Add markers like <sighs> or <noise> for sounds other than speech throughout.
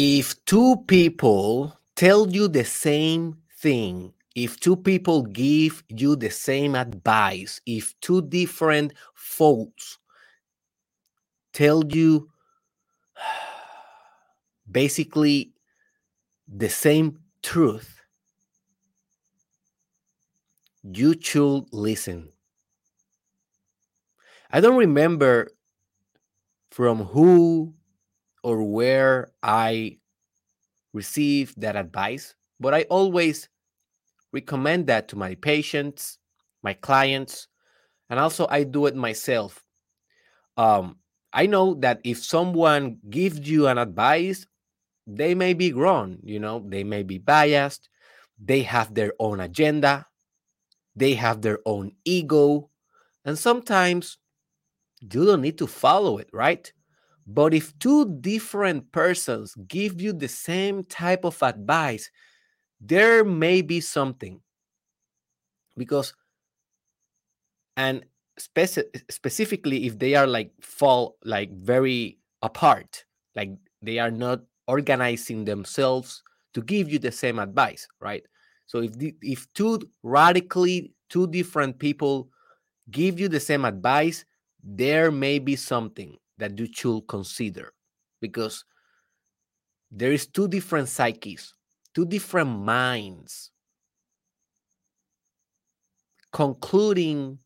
if two people tell you the same thing, if two people give you the same advice, if two different folks tell you <sighs> basically the same truth, you should listen. I don't remember from who or where I receive that advice, but I always recommend that to my patients, my clients, and also I do it myself. Um, I know that if someone gives you an advice, they may be wrong, you know, they may be biased, they have their own agenda, they have their own ego, and sometimes you don't need to follow it, right? But if two different persons give you the same type of advice, there may be something. Because, and speci- specifically if they are like fall like very apart, like they are not organizing themselves to give you the same advice, right? So if the, if two radically two different people give you the same advice, there may be something that you should consider because there is two different psyches two different minds concluding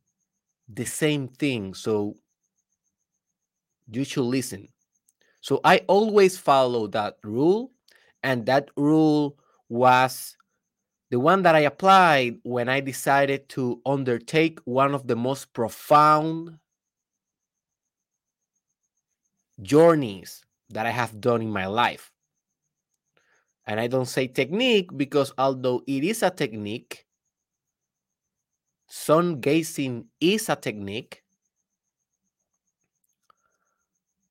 the same thing. So you should listen. So i always follow that rule and that rule was the one that i applied when i decided to undertake one of the most profound journeys that I have done in my life. And I don't say technique because although it is a technique, sun gazing is a technique,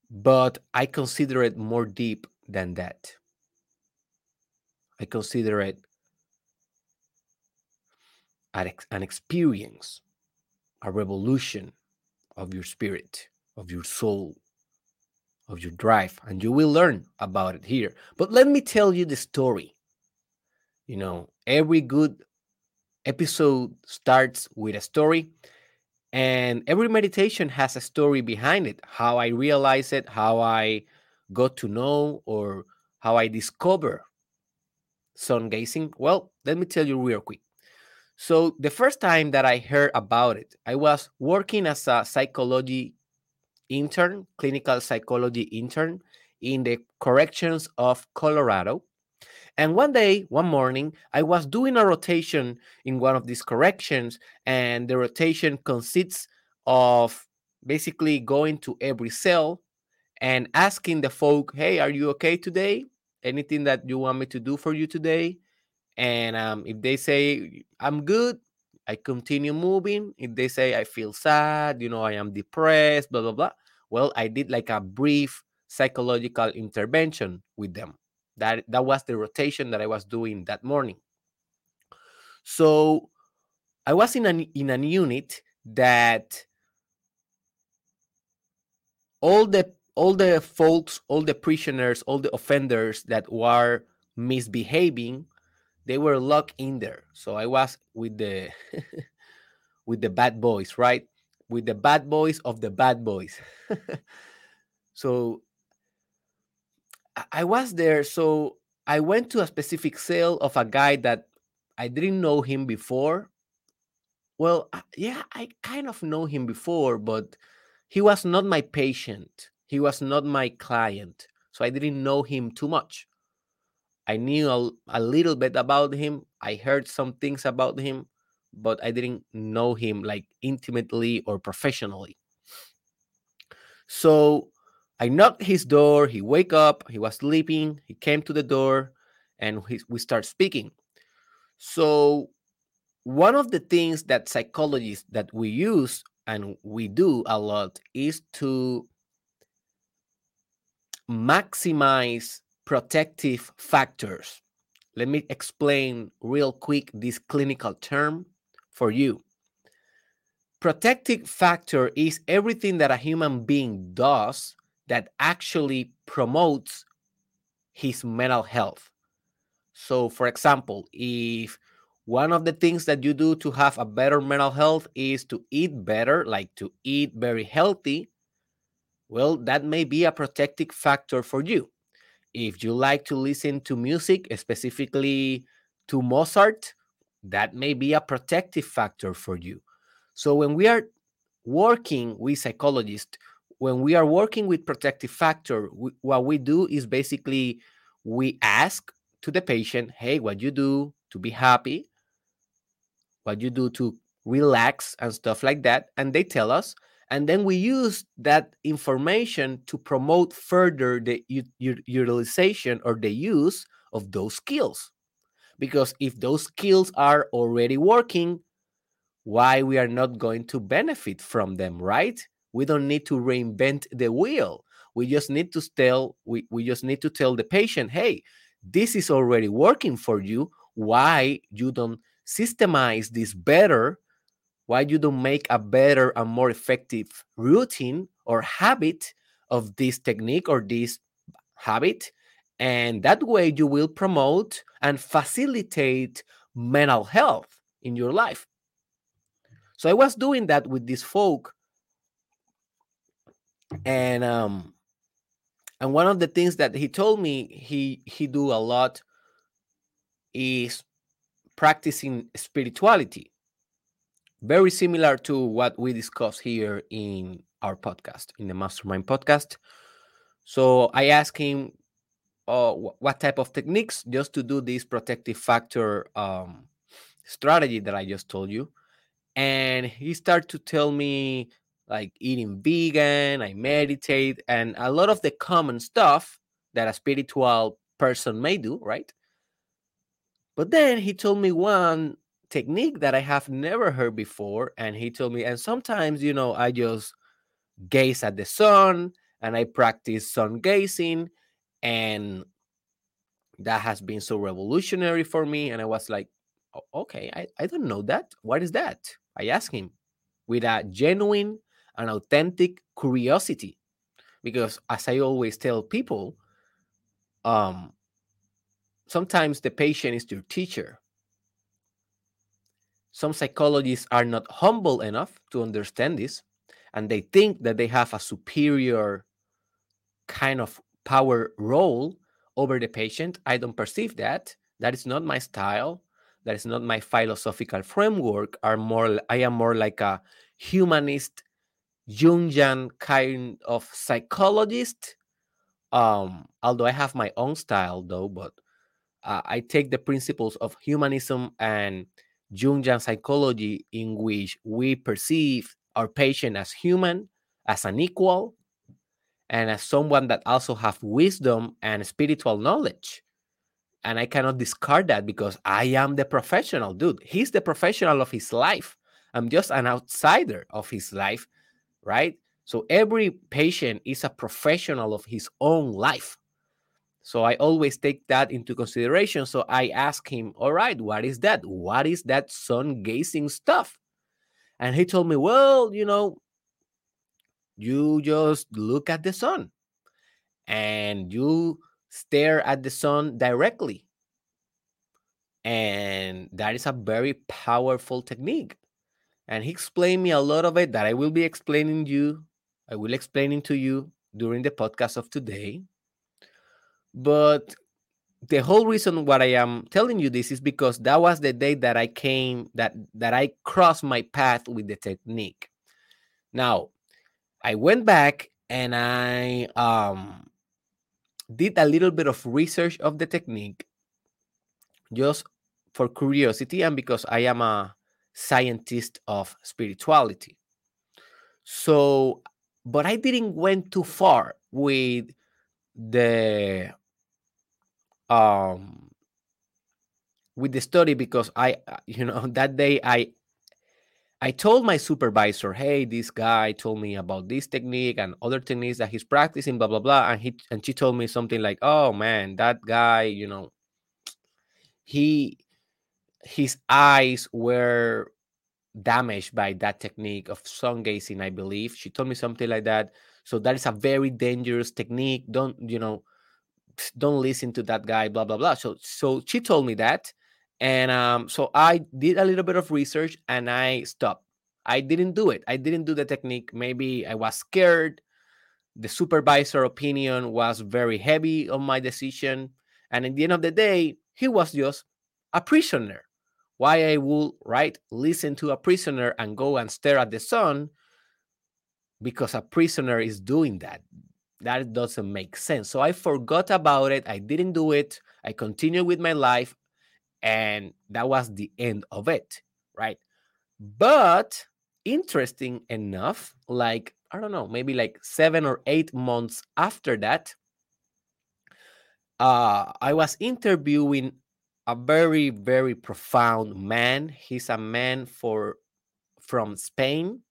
but I consider it more deep than that. I consider it an experience, a revolution of your spirit, of your soul, of your drive, and you will learn about it here. But let me tell you the story. You know, every good episode starts with a story, and every meditation has a story behind it how I realize it, how I got to know, or how I discover sun gazing. Well, let me tell you real quick. So, the first time that I heard about it, I was working as a psychology intern, clinical psychology intern in the corrections of Colorado. And one day, one morning, I was doing a rotation in one of these corrections, and the rotation consists of basically going to every cell and asking the folk, Hey, are you okay today? Anything that you want me to do for you today? And um, if they say, I'm good, I continue moving. If they say, I feel sad, you know, I am depressed, blah, blah, blah, well, I did like a brief psychological intervention with them. That that was the rotation that I was doing that morning. So I was in an in an unit that all the all the folks, all the prisoners, all the offenders that were misbehaving, they were locked in there. So I was with the <laughs> with the bad boys, right? with the bad boys of the bad boys. <laughs> so I was there. So I went to a specific sale of a guy that I didn't know him before. Well, yeah, I kind of know him before, but he was not my patient. He was not my client. So I didn't know him too much. I knew a, a little bit about him. I heard some things about him, but I didn't know him like intimately or professionally. So I knocked his door. He wake up. He was sleeping. He came to the door, and he, we start speaking. So one of the things that psychologists that we use and we do a lot is to maximize protective factors. Let me explain real quick this clinical term for you. Protective factor is everything that a human being does that actually promotes his mental health. So, for example, if one of the things that you do to have a better mental health is to eat better, like to eat very healthy, well, that may be a protective factor for you. If you like to listen to music, specifically to Mozart, that may be a protective factor for you. So when we are working with psychologists, when we are working with protective factor, we, what we do is basically we ask to the patient, hey, what you do to be happy, what you do to relax and stuff like that. And they tell us. And then we use that information to promote further the utilization or the use of those skills. Because if those skills are already working, why we are not going to benefit from them, right? We don't need to reinvent the wheel. We just need to tell we, we just need to tell the patient, hey, this is already working for you. Why you don't systemize this better? Why you don't make a better and more effective routine or habit of this technique or this habit? And that way you will promote and facilitate mental health in your life. So I was doing that with this folk. And um and one of the things that he told me he he do a lot is practicing spirituality very similar to what we discuss here in our podcast in the mastermind podcast. So i asked him uh, what type of techniques? Just to do this protective factor um, strategy that i just told you. And he started to tell me like eating vegan, I meditate, and a lot of the common stuff that a spiritual person may do, right? But then he told me one technique that I have never heard before. And he told me, and sometimes, you know, I just gaze at the sun and I practice sun gazing. And that has been so revolutionary for me. And I was like, okay, I, I don't know that. What is that? I asked him with a genuine an authentic curiosity because as i always tell people um sometimes the patient is your teacher some psychologists are not humble enough to understand this and they think that they have a superior kind of power role over the patient. I don't perceive that. That is not my style. That is not my philosophical framework. Are more i am more like a humanist Jungian kind of psychologist. Um, although I have my own style though, but uh, I take the principles of humanism and Jungian psychology in which we perceive our patient as human, as an equal, and as someone that also have wisdom and spiritual knowledge. And I cannot discard that because I am the professional, dude. He's the professional of his life. I'm just an outsider of his life right? So every patient is a professional of his own life. So I always take that into consideration. So I ask him, All right, what is that? What is that sun gazing stuff? And he told me, Well, you know, you just look at the sun and you stare at the sun directly. And that is a very powerful technique and he explained me a lot of it that I will be explaining you. I will explaining to you during the podcast of today. But the whole reason what I am telling you this is because that was the day that I came that that I crossed my path with the technique. Now, I went back and I um did a little bit of research of the technique just for curiosity and because I am a scientist of spirituality. So, but I didn't went too far with the um with the study because I uh, <laughs> you know that day I I told my supervisor, hey, this guy told me about this technique and other techniques that he's practicing, blah blah blah. And he and she told me something like, oh man, that guy, you know, he his eyes were damaged by that technique of sun gazing, I believe. She told me something like that. So that is a very dangerous technique. Don't, you know, don't listen to that guy, blah blah blah. So so she told me that, and um, so I did a little bit of research and I stopped. I didn't do it. I didn't do the technique. Maybe I was scared. The supervisor opinion was very heavy on my decision, and at the end of the day, he was just a prisoner. Why I would right listen to a prisoner and go and stare at the sun because a prisoner is doing that that doesn't make sense. So I forgot about it. I didn't do it. I continued with my life. And that was the end of it. Right. But interesting enough, like, I don't know, maybe like seven or eight months after that, uh, I was interviewing a very, very profound man. He's a man for from Spain.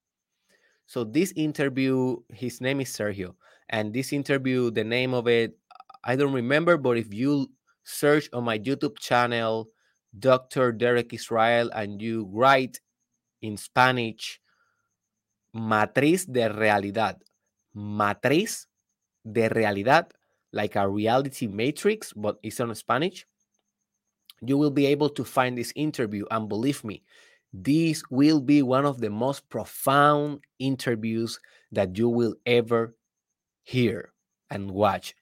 So this interview, his name is Sergio and this interview, the name of it, I don't remember, but if you search on my YouTube channel, Dr. Derek Israel, and you write in Spanish, Matriz de Realidad, Matriz de Realidad, like a reality matrix, but it's on Spanish, you will be able to find this interview. And believe me, this will be one of the most profound interviews that you will ever hear and watch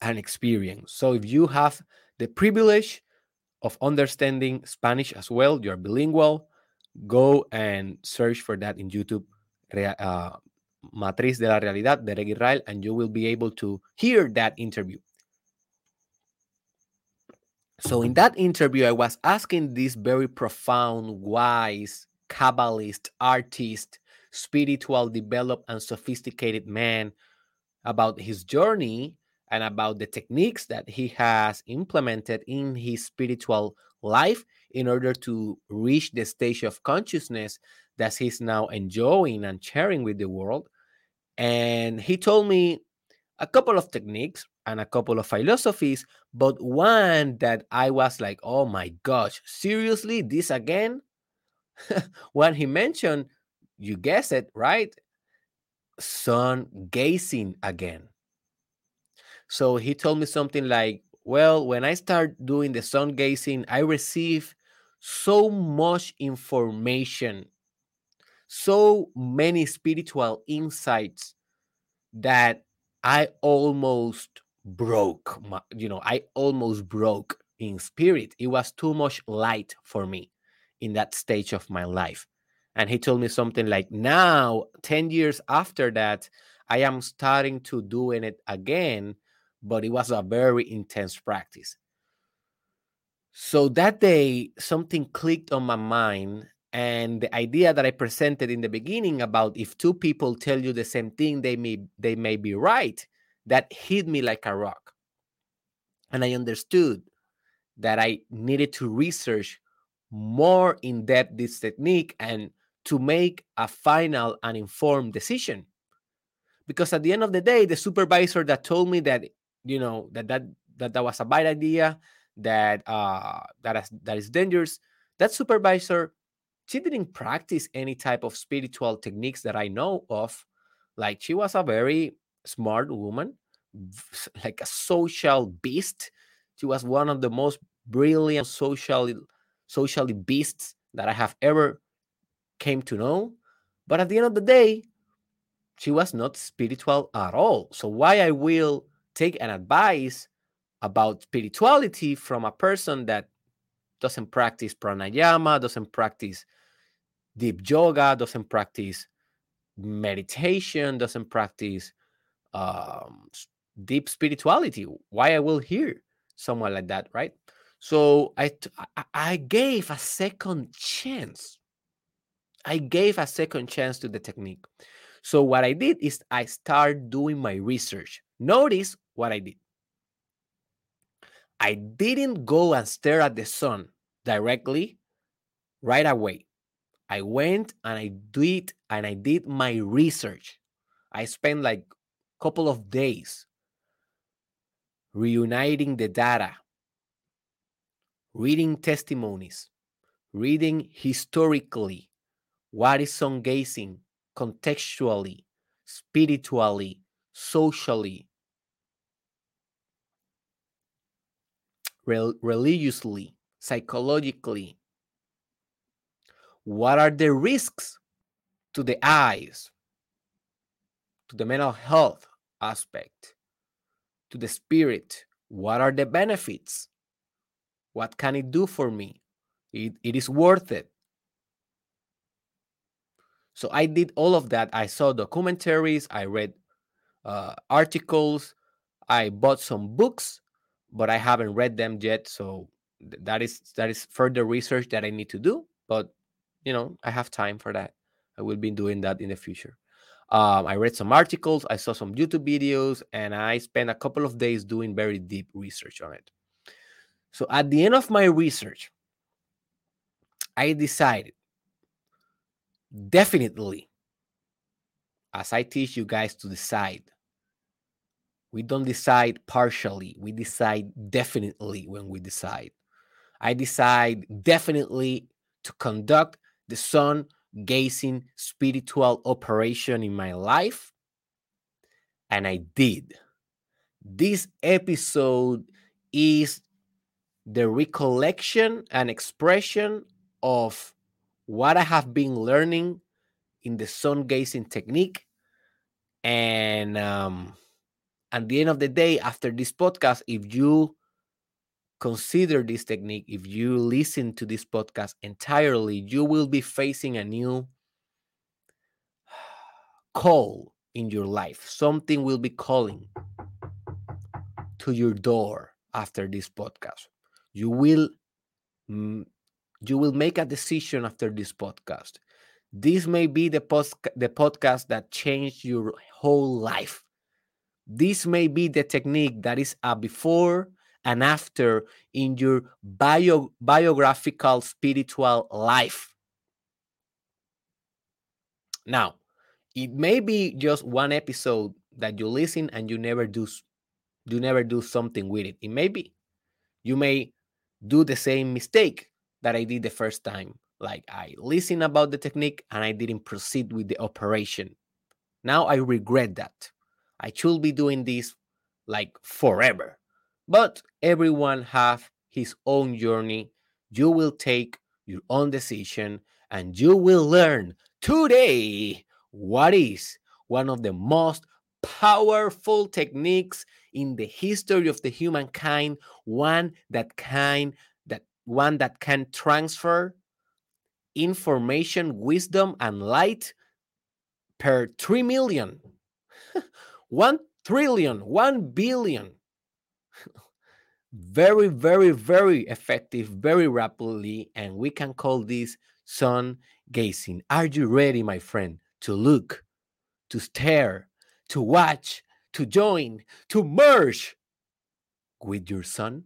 and experience. So if you have the privilege of understanding Spanish as well, you're bilingual, go and search for that in YouTube, uh, Matriz de la Realidad, Derek Israel, and you will be able to hear that interview. So in that interview, I was asking this very profound, wise, Kabbalist, artist, spiritual, developed, and sophisticated man about his journey and about the techniques that he has implemented in his spiritual life in order to reach the stage of consciousness that he's now enjoying and sharing with the world. And he told me a couple of techniques and a couple of philosophies, but one that I was like, oh my gosh, seriously, this again? <laughs> when he mentioned, you guess it, right? Sun gazing again. So he told me something like, Well, when I start doing the sun gazing, I receive so much information, so many spiritual insights that I almost broke. My, you know, I almost broke in spirit. It was too much light for me in that stage of my life and he told me something like now 10 years after that i am starting to doing it again but it was a very intense practice. So that day something clicked on my mind and the idea that i presented in the beginning about if two people tell you the same thing they may they may be right that hit me like a rock. And i understood that i needed to research more in depth this technique and to make a final and informed decision. Because at the end of the day, the supervisor that told me that, you know, that that that, that was a bad idea, that uh that is that is dangerous, that supervisor, she didn't practice any type of spiritual techniques that I know of. Like she was a very smart woman, <laughs> like a social beast. She was one of the most brilliant socially socially beasts that I have ever came to know. But at the end of the day, she was not spiritual at all. So why I will take an advice about spirituality from a person that doesn't practice pranayama, doesn't practice deep yoga, doesn't practice meditation, doesn't practice um, deep spirituality. Why I will hear someone like that, right? So I I gave a second chance I gave a second chance to the technique. So what I did is I started doing my research. Notice what I did. I didn't go and stare at the sun directly right away. I went and I did and I did my research. I spent like a couple of days reuniting the data, reading testimonies, reading historically what is sun gazing contextually, spiritually, socially? religiously, psychologically? What are the risks to the eyes, to the mental health aspect, to the spirit? What are the benefits? What can it do for me? It, it is worth it. So I did all of that. I saw documentaries, I read uh, articles, I bought some books, but I haven't read them yet. So that is that is further research that I need to do. But you know, I have time for that. I will be doing that in the future. Um, I read some articles, I saw some YouTube videos, and I spent a couple of days doing very deep research on it. So at the end of my research, I decided definitely, as I teach you guys to decide, we don't decide partially, we decide definitely when we decide. I decide definitely to conduct the sun gazing spiritual operation in my life. And I did. This episode is the recollection and expression of what I have been learning in the sun gazing technique. And um, at the end of the day, after this podcast, if you consider this technique, if you listen to this podcast entirely, you will be facing a new <sighs> call in your life. Something will be calling to your door after this podcast. You will you will make a decision after this podcast. This may be the post the podcast that changed your whole life. This may be the technique that is a before and after in your bio, biographical spiritual life. Now, it may be just one episode that you listen and you never do you never do something with it. It may be. You may do the same mistake that I did the first time. Like I listened about the technique and I didn't proceed with the operation. Now I regret that. I should be doing this like forever. But everyone have his own journey. You will take your own decision and you will learn today what is one of the most powerful techniques in the history of the humankind, one that can one that can transfer information, wisdom, and light per 3 million, <laughs> 1 trillion, 1 billion very, very, very effective, very rapidly, and we can call this sun gazing. Are you ready, my friend, to look, to stare, to watch, to join, to merge with your sun?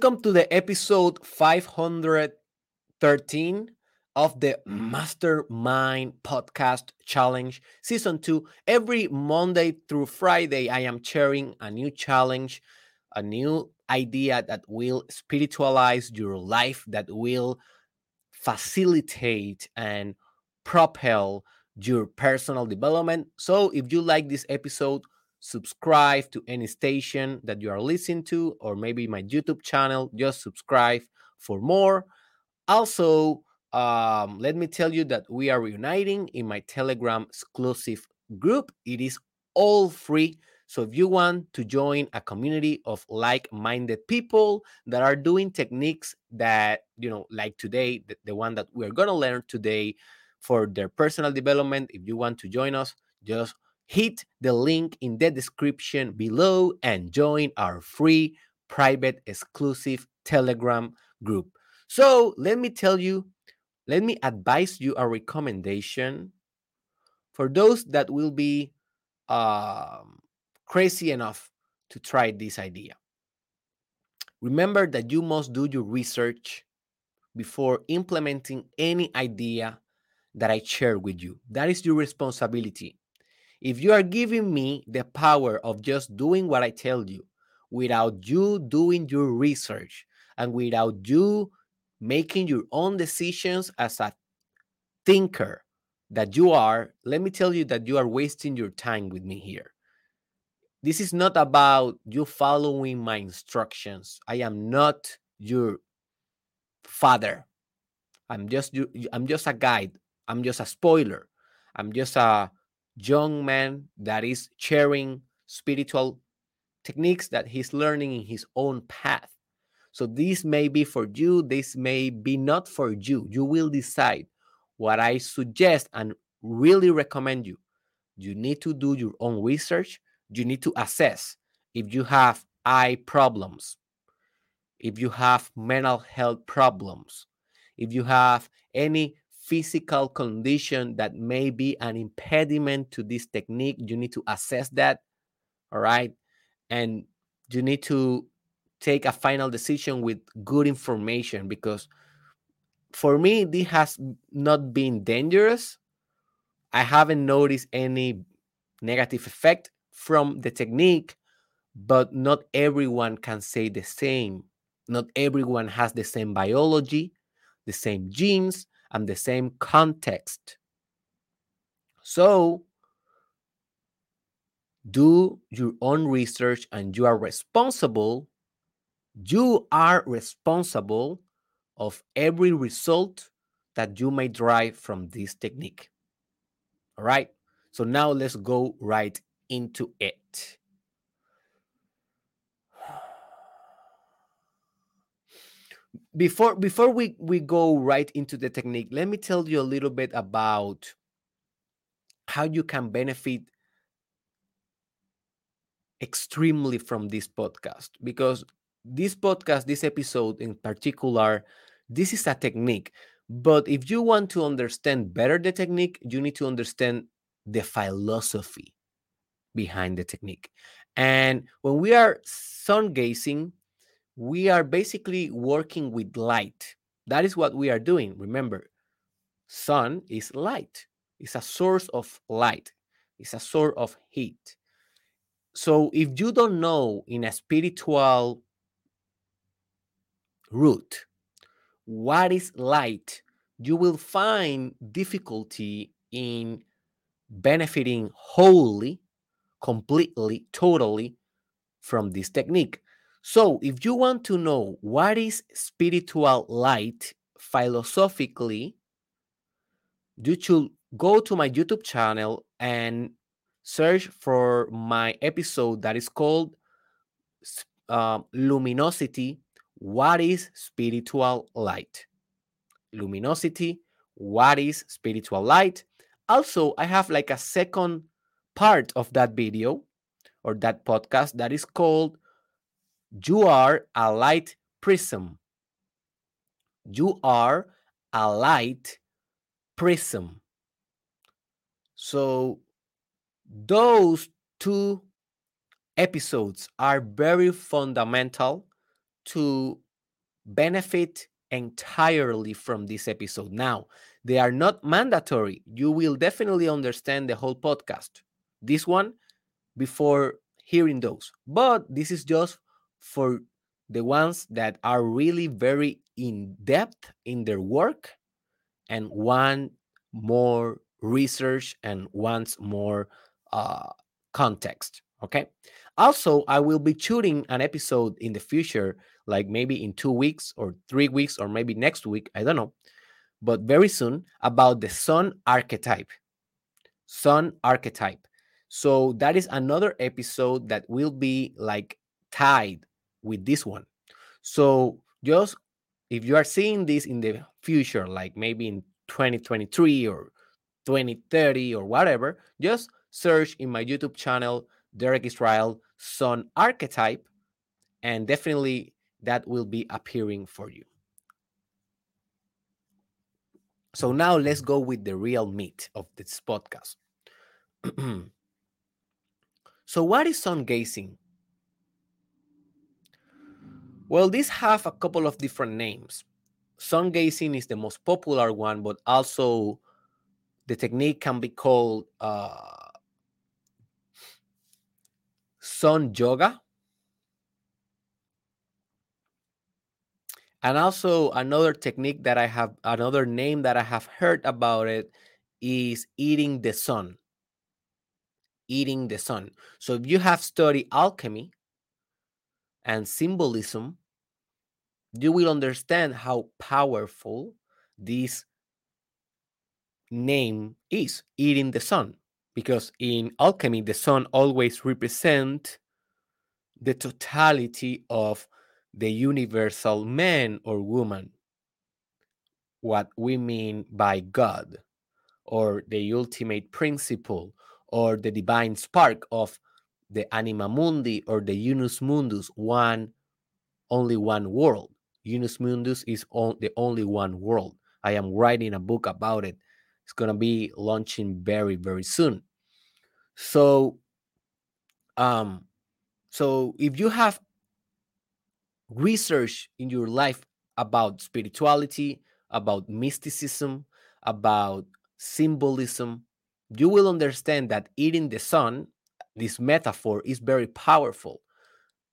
Welcome to the episode 513 of the Mastermind Podcast Challenge Season 2. Every Monday through Friday, I am sharing a new challenge, a new idea that will spiritualize your life, that will facilitate and propel your personal development. So, if you like this episode, subscribe to any station that you are listening to, or maybe my YouTube channel. Just subscribe for more. Also, um, let me tell you that we are reuniting in my Telegram exclusive group. It is all free. So if you want to join a community of like-minded people that are doing techniques that, you know, like today, the, the one that we're going to learn today for their personal development, if you want to join us, just hit the link in the description below and join our free private exclusive Telegram group. So let me tell you, let me advise you a recommendation for those that will be um, crazy enough to try this idea. Remember that you must do your research before implementing any idea that I share with you. That is your responsibility. If you are giving me the power of just doing what I tell you without you doing your research and without you making your own decisions as a thinker that you are, let me tell you that you are wasting your time with me here. This is not about you following my instructions. I am not your father. I'm just you I'm just a guide. I'm just a spoiler. I'm just a young man that is sharing spiritual techniques that he's learning in his own path. So this may be for you, this may be not for you. You will decide what I suggest and really recommend you. You need to do your own research. You need to assess if you have eye problems, if you have mental health problems, if you have any physical condition that may be an impediment to this technique, you need to assess that. All right. And you need to take a final decision with good information because for me, this has not been dangerous. I haven't noticed any negative effect from the technique, but not everyone can say the same. Not everyone has the same biology, the same genes, and the same context. So, do your own research and you are responsible. You are responsible of every result that you may derive from this technique. All right. So now let's go right into it. Before before we we go right into the technique, let me tell you a little bit about how you can benefit extremely from this podcast because this podcast, this episode in particular, this is a technique. But if you want to understand better the technique, you need to understand the philosophy behind the technique. And when we are sun gazing, we are basically working with light. That is what we are doing. Remember, sun is light. It's a source of light. It's a source of heat. So if you don't know in a spiritual root what is light, you will find difficulty in benefiting wholly, completely, totally from this technique. So, if you want to know what is spiritual light philosophically, you should go to my YouTube channel and search for my episode that is called uh, Luminosity what is spiritual light? Luminosity. What is spiritual light? Also, I have like a second part of that video or that podcast that is called You Are a Light Prism. You are a light prism. So, those two episodes are very fundamental to benefit entirely from this episode. Now, they are not mandatory. You will definitely understand the whole podcast. This one before hearing those. But this is just for the ones that are really very in depth in their work and want more research and wants more uh, context. Okay. Also, I will be shooting an episode in the future, like maybe in two weeks or three weeks, or maybe next week. I don't know. But very soon about the sun archetype. Sun archetype. So that is another episode that will be like tied with this one. So just if you are seeing this in the future, like maybe in 2023 or 2030 or whatever, just search in my YouTube channel Derek Israel Sun archetype, and definitely that will be appearing for you. So now let's go with the real meat of this podcast. <clears throat> so, what is sun gazing? Well, these have a couple of different names. Sun gazing is the most popular one, but also the technique can be called uh, sun yoga. And also another technique that I have, another name that I have heard about it is eating the sun. Eating the sun. So if you have studied alchemy and symbolism, you will understand how powerful this name is eating the sun because in alchemy the sun always represent the totality of the universal man or woman what we mean by god or the ultimate principle or the divine spark of the anima mundi or the unus mundus one only one world. Unus mundus is on, the only one world. I am writing a book about it. It's going to be launching very very soon. So um so if you have research in your life about spirituality about mysticism about symbolism you will understand that eating the sun this metaphor is very powerful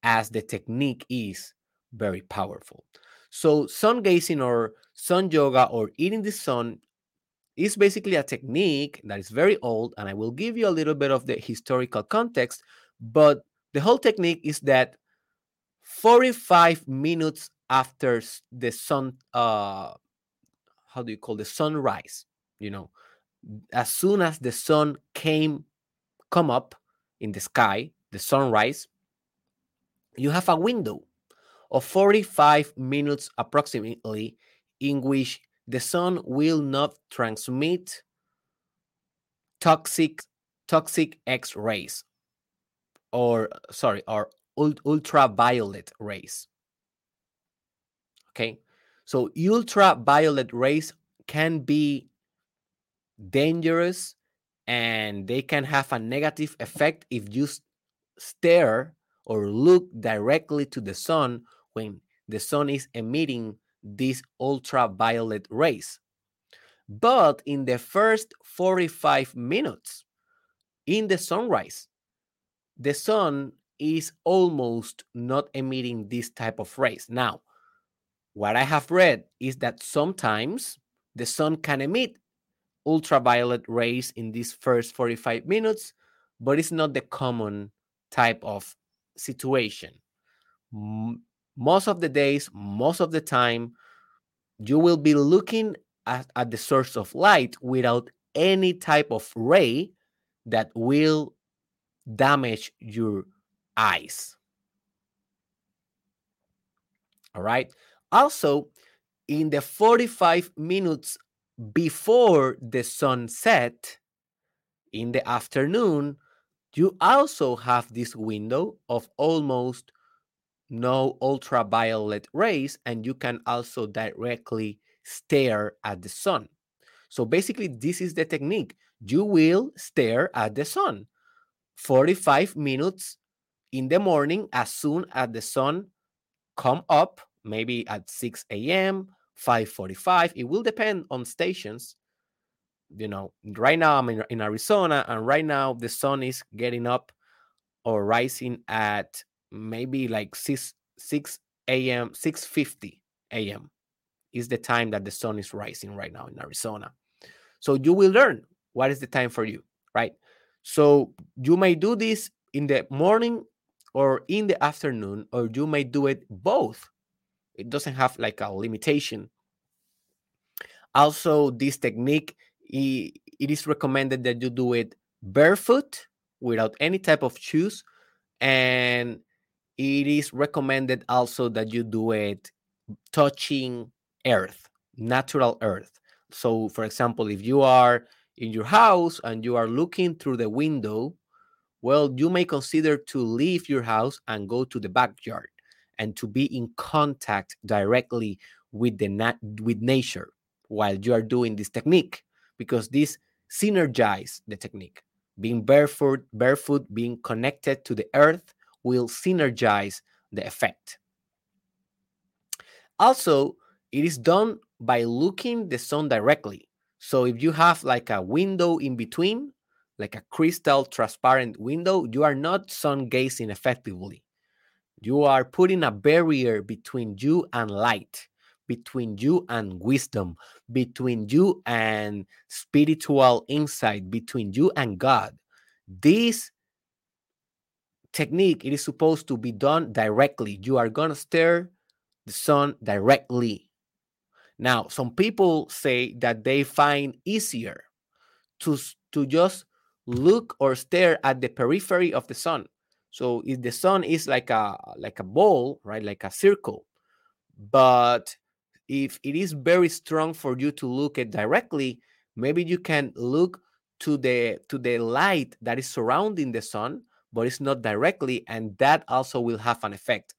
as the technique is very powerful so sun gazing or sun yoga or eating the sun is basically a technique that is very old, and I will give you a little bit of the historical context. But the whole technique is that 45 minutes after the sun, uh, how do you call the sunrise? You know, as soon as the sun came, come up in the sky, the sunrise, you have a window of 45 minutes approximately in which the sun will not transmit toxic toxic X rays or sorry or ultraviolet rays. Okay, so ultraviolet rays can be dangerous and they can have a negative effect if you stare or look directly to the sun when the sun is emitting these ultraviolet rays. But in the first 45 minutes in the sunrise, the sun is almost not emitting this type of rays. Now, what I have read is that sometimes the sun can emit ultraviolet rays in these first 45 minutes, but it's not the common type of situation most of the days, most of the time, you will be looking at, at the source of light without any type of ray that will damage your eyes. All right. Also, in the 45 minutes before the sunset in the afternoon, you also have this window of almost no ultraviolet rays, and you can also directly stare at the sun. So basically, this is the technique. You will stare at the sun 45 minutes in the morning as soon as the sun come up, maybe at 6 a.m., 5:45. It will depend on stations. You know, right now I'm in, in Arizona, and right now the sun is getting up or rising at maybe like 6 6 a.m 6:50 a.m is the time that the sun is rising right now in Arizona. So you will learn what is the time for you, right? So you may do this in the morning or in the afternoon, or you may do it both. It doesn't have like a limitation. Also, this technique, it is recommended that you do it barefoot without any type of shoes and it is recommended also that you do it touching earth, natural earth. So, for example, if you are in your house and you are looking through the window, well, you may consider to leave your house and go to the backyard and to be in contact directly with the nat- with nature while you are doing this technique because this synergize the technique being barefoot, barefoot, being connected to the earth will synergize the effect. Also, it is done by looking the sun directly. So if you have like a window in between, like a crystal transparent window, you are not sun gazing effectively. You are putting a barrier between you and light, between you and wisdom, between you and spiritual insight, between you and God. This technique it is supposed to be done directly. You are going to stare the sun directly. Now, some people say that they find easier to to just look or stare at the periphery of the sun. So if the sun is like a like a ball, right, like a circle, but if it is very strong for you to look at directly, maybe you can look to the to the light that is surrounding the sun, but it's not directly, and that also will have an effect.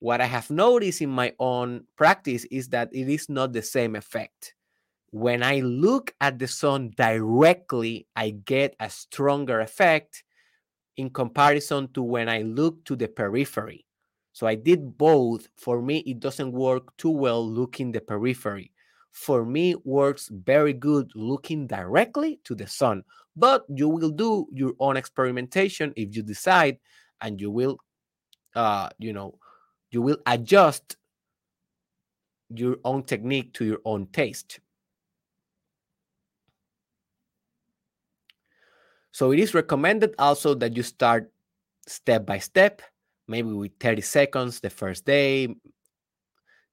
What I have noticed in my own practice is that it is not the same effect. When I look at the sun directly, I get a stronger effect in comparison to when I look to the periphery. So I did both. For me, it doesn't work too well looking the periphery. For me, works very good looking directly to the sun. But you will do your own experimentation if you decide, and you will, uh, you know, you will adjust your own technique to your own taste. So it is recommended also that you start step by step, maybe with 30 seconds the first day,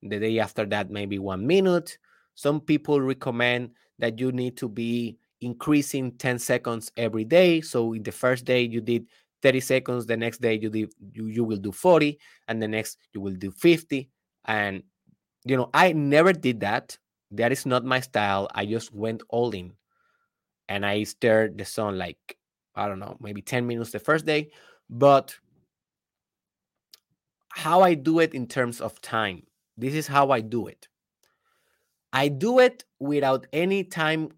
the day after that, maybe one minute. Some people recommend that you need to be increasing 10 seconds every day. So in the first day you did 30 seconds, the next day you did you, you will do 40, and the next you will do 50. And you know, I never did that. That is not my style. I just went all in and I stared the sun like I don't know, maybe 10 minutes the first day. But how I do it in terms of time, this is how I do it. I do it without any time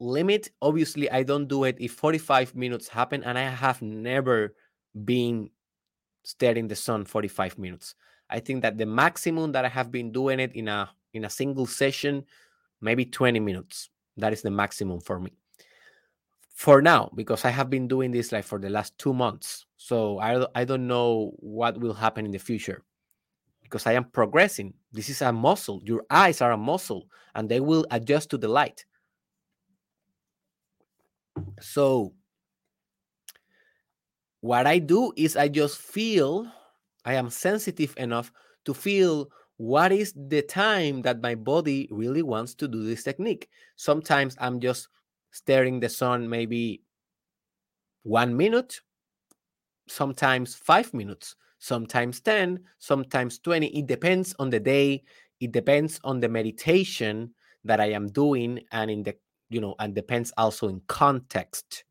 limit. Obviously, I don't do it if 45 minutes happen, and I have never been staring the sun 45 minutes. I think that the maximum that I have been doing it in a in a single session, maybe 20 minutes. That is the maximum for me for now because I have been doing this like for the last two months. So I, I don't know what will happen in the future because I am progressing. This is a muscle. Your eyes are a muscle and they will adjust to the light. So what I do is I just feel I am sensitive enough to feel what is the time that my body really wants to do this technique. Sometimes I'm just staring the sun maybe one minute, sometimes five minutes, sometimes 10, sometimes 20. It depends on the day. It depends on the meditation that I am doing and in the, you know, and depends also in context.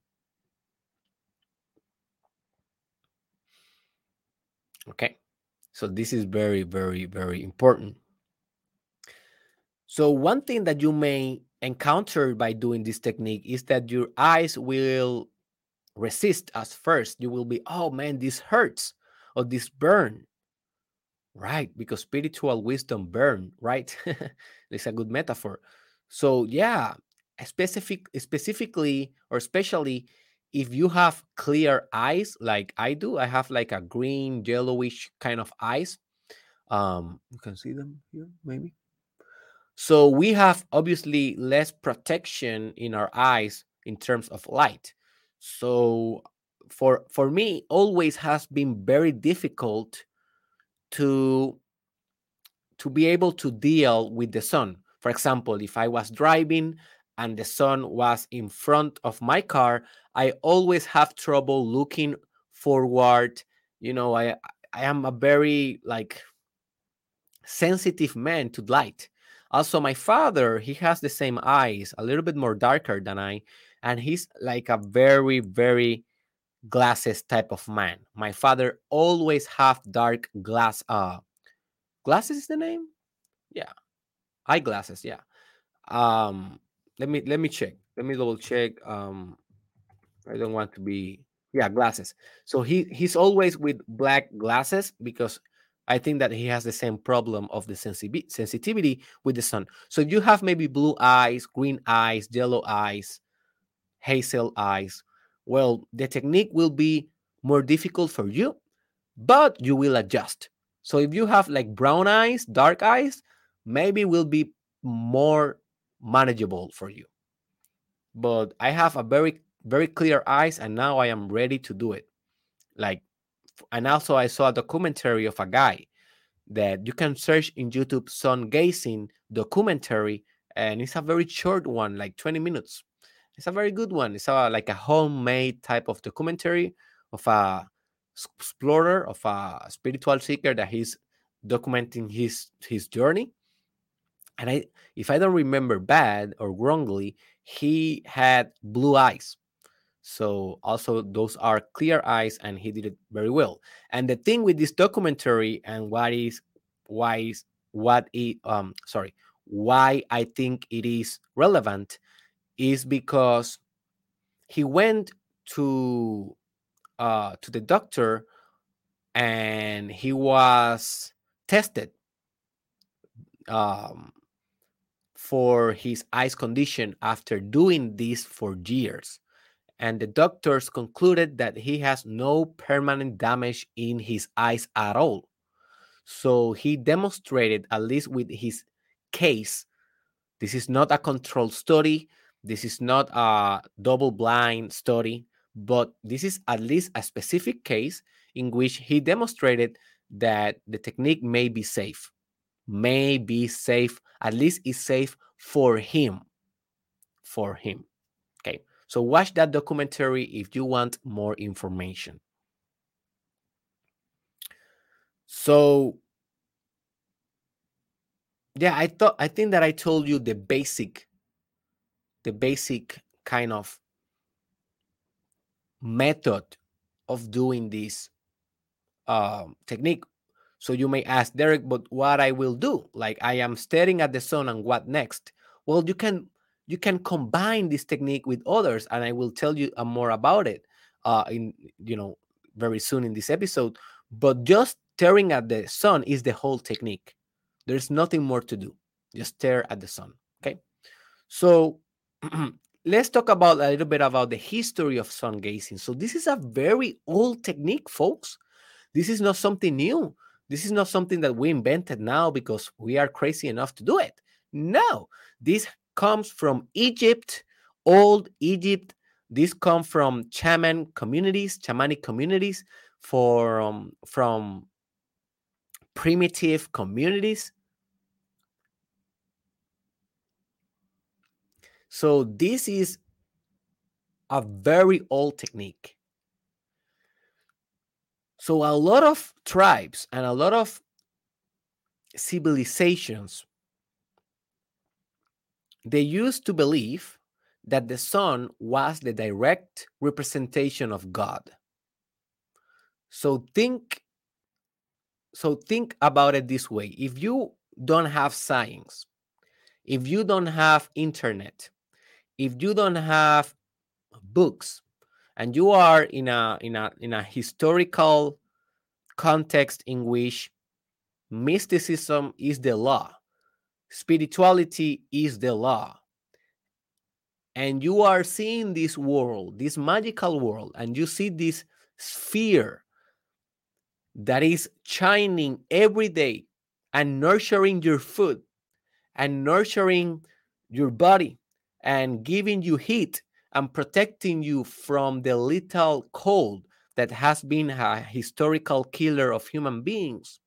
Okay. So this is very, very, very important. So one thing that you may encounter by doing this technique is that your eyes will resist us first. You will be, oh man, this hurts or this burn. Right, because spiritual wisdom burn, right? <laughs> it's a good metaphor. So yeah, specific specifically or especially if you have clear eyes like I do, I have like a green yellowish kind of eyes. Um, you can see them here, maybe. So we have obviously less protection in our eyes in terms of light. So for for me always has been very difficult to to be able to deal with the sun. For example, if I was driving and the sun was in front of my car, I always have trouble looking forward. You know, I I am a very like sensitive man to light. Also, my father, he has the same eyes, a little bit more darker than I, and he's like a very, very glasses type of man. My father always have dark glass. Uh, glasses is the name? Yeah, eyeglasses. Yeah. Um, let me let me check. Let me double check. Um, I don't want to be yeah glasses. So he he's always with black glasses because I think that he has the same problem of the sensitivity with the sun. So you have maybe blue eyes, green eyes, yellow eyes, hazel eyes. Well, the technique will be more difficult for you, but you will adjust. So if you have like brown eyes, dark eyes, maybe will be more manageable for you. But I have a very very clear eyes and now I am ready to do it. Like and also I saw a documentary of a guy that you can search in YouTube sun gazing documentary and it's a very short one like 20 minutes. It's a very good one. It's a, like a homemade type of documentary of a explorer of a spiritual seeker that he's documenting his his journey and i if i don't remember bad or wrongly he had blue eyes so also those are clear eyes and he did it very well. And the thing with this documentary and what is why is what it um sorry why i think it is relevant is because he went to uh to the doctor and he was tested um for his eyes condition after doing this for years and the doctors concluded that he has no permanent damage in his eyes at all. So he demonstrated, at least with his case, this is not a controlled study, this is not a double blind study, but this is at least a specific case in which he demonstrated that the technique may be safe, may be safe, at least is safe for him. For him. So watch that documentary if you want more information. So yeah, I thought I think that I told you the basic the basic kind of method of doing this um, technique. So you may ask Derek, but what I will do? Like I am staring at the sun, and what next? Well, you can you can combine this technique with others and i will tell you uh, more about it uh, in you know very soon in this episode but just staring at the sun is the whole technique. There's nothing more to do. Just stare at the sun okay? So <clears throat> let's talk about a little bit about the history of sun gazing. So this is a very old technique folks. This is not something new. This is not something that we invented now because we are crazy enough to do it. No this comes from Egypt, old Egypt. This come from shaman communities, shamanic communities, from from primitive communities. So this is a very old technique. So a lot of tribes and a lot of civilizations they used to believe that the sun was the direct representation of God. So think so think about it this way. If you don't have science, if you don't have internet, if you don't have books and you are in a in a in a historical context in which mysticism is the law spirituality is the law. And you are seeing this world this magical world and you see this sphere that is shining every day and nurturing your food and nurturing your body and giving you heat and protecting you from the little cold that has been a historical killer of human beings.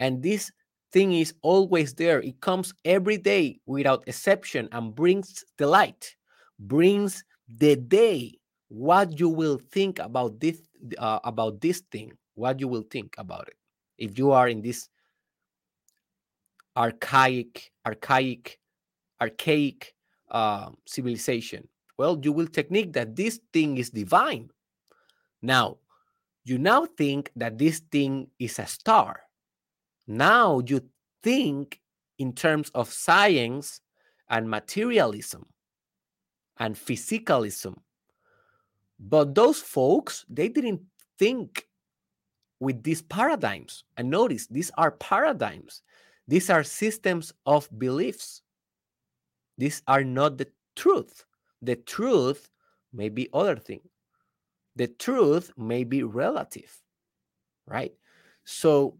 And this thing is always there. It comes every day without exception and brings the light, brings the day. What you will think about this uh, about this thing, what you will think about it. If you are in this archaic, archaic, archaic uh, civilization, well, you will technique that this thing is divine. Now, you now think that this thing is a star now you think in terms of science and materialism and physicalism But those folks, they didn't think with these paradigms. And notice these are paradigms, these are systems of beliefs. These are not the truth. The truth may be other thing. The truth may be relative, right? So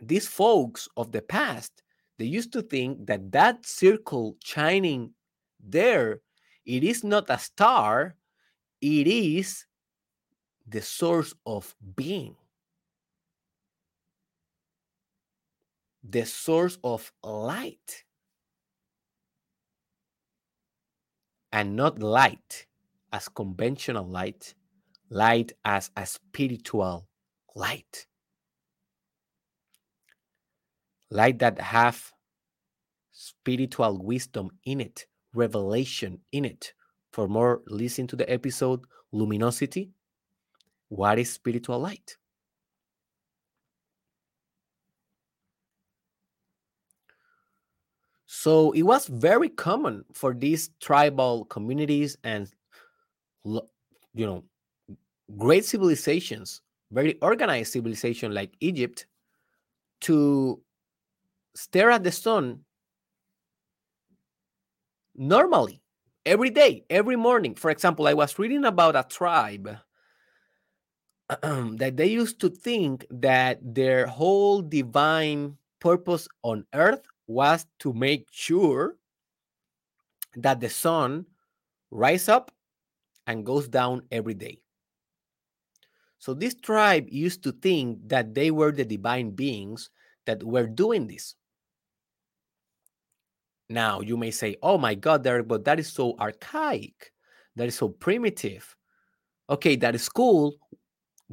these folks of the past, they used to think that that circle shining there, it is not a star, it is the source of being, the source of light, and not light as conventional light, light as a spiritual light. Light that have spiritual wisdom in it, revelation in it. For more, listen to the episode Luminosity what is spiritual light? So it was very common for these tribal communities and, you know, great civilizations, very organized civilization like Egypt, to stare at the sun normally every day, every morning. For example, I was reading about a tribe <clears throat> that they used to think that their whole divine purpose on earth was to make sure that the sun rise up and goes down every day. So this tribe used to think that they were the divine beings that were doing this. Now you may say, "Oh my God, Derek, but that is so archaic. That is so primitive." Okay, that is cool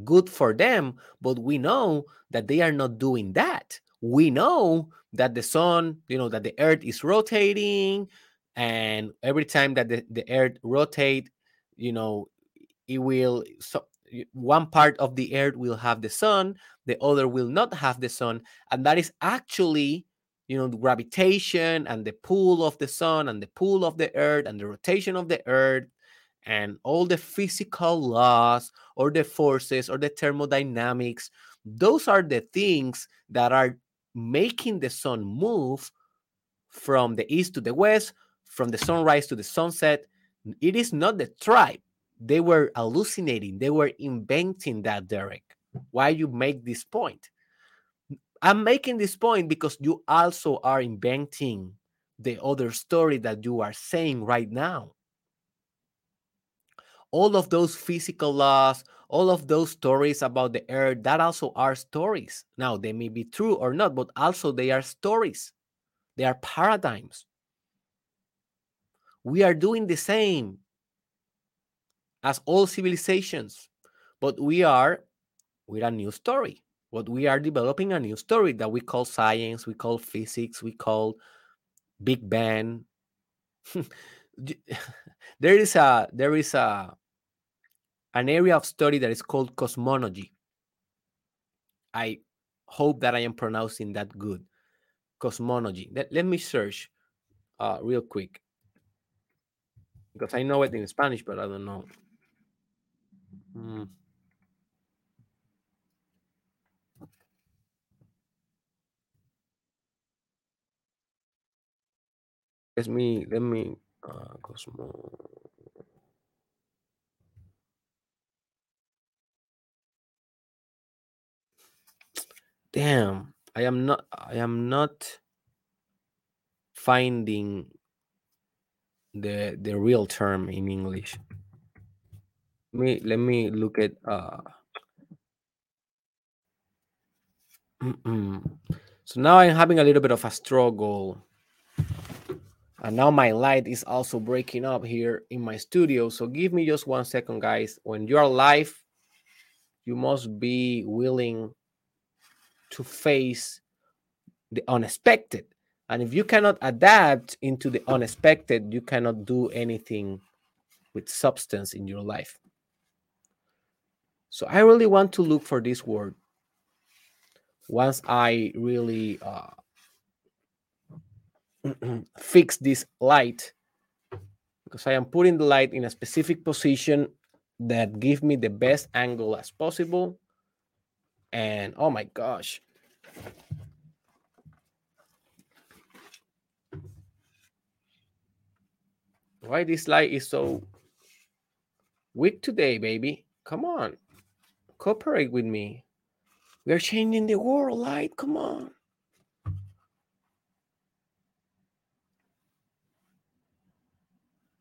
good for them, but we know that they are not doing that. We know that the sun, you know, that the earth is rotating, and every time that the, the earth rotate, you know, it will so one part of the earth will have the sun, the other will not have the sun, and that is actually you know the gravitation and the pull of the sun and the pull of the earth and the rotation of the earth and all the physical laws or the forces or the thermodynamics those are the things that are making the sun move from the east to the west from the sunrise to the sunset. It is not the tribe. They were hallucinating. They were inventing that derek why you make this point i'm making this point because you also are inventing the other story that you are saying right now all of those physical laws, all of those stories about the earth, that also are stories. Now, they may be true or not, but also they are stories, they are paradigms. We are doing the same as all civilizations, but we are with a new story. But we are developing a new story that we call science, we call physics, we call Big Bang. <laughs> <laughs> there is a there is a an area of study that is called cosmology. I hope that I am pronouncing that good. Cosmology. Let, let me search uh, real quick because I know it in Spanish, but I don't know. Mm. Let me let me uh, cosmo. damn i am not i am not finding the the real term in english let me let me look at uh so now i'm having a little bit of a struggle and now my light is also breaking up here in my studio so give me just one second guys when you're live you must be willing to face the unexpected. And if you cannot adapt into the unexpected, you cannot do anything with substance in your life. So I really want to look for this word once I really uh, <clears throat> fix this light because I am putting the light in a specific position that give me the best angle as possible. And oh my gosh. Why this light is so weak today, baby? Come on. Cooperate with me. We are changing the world, light. Come on.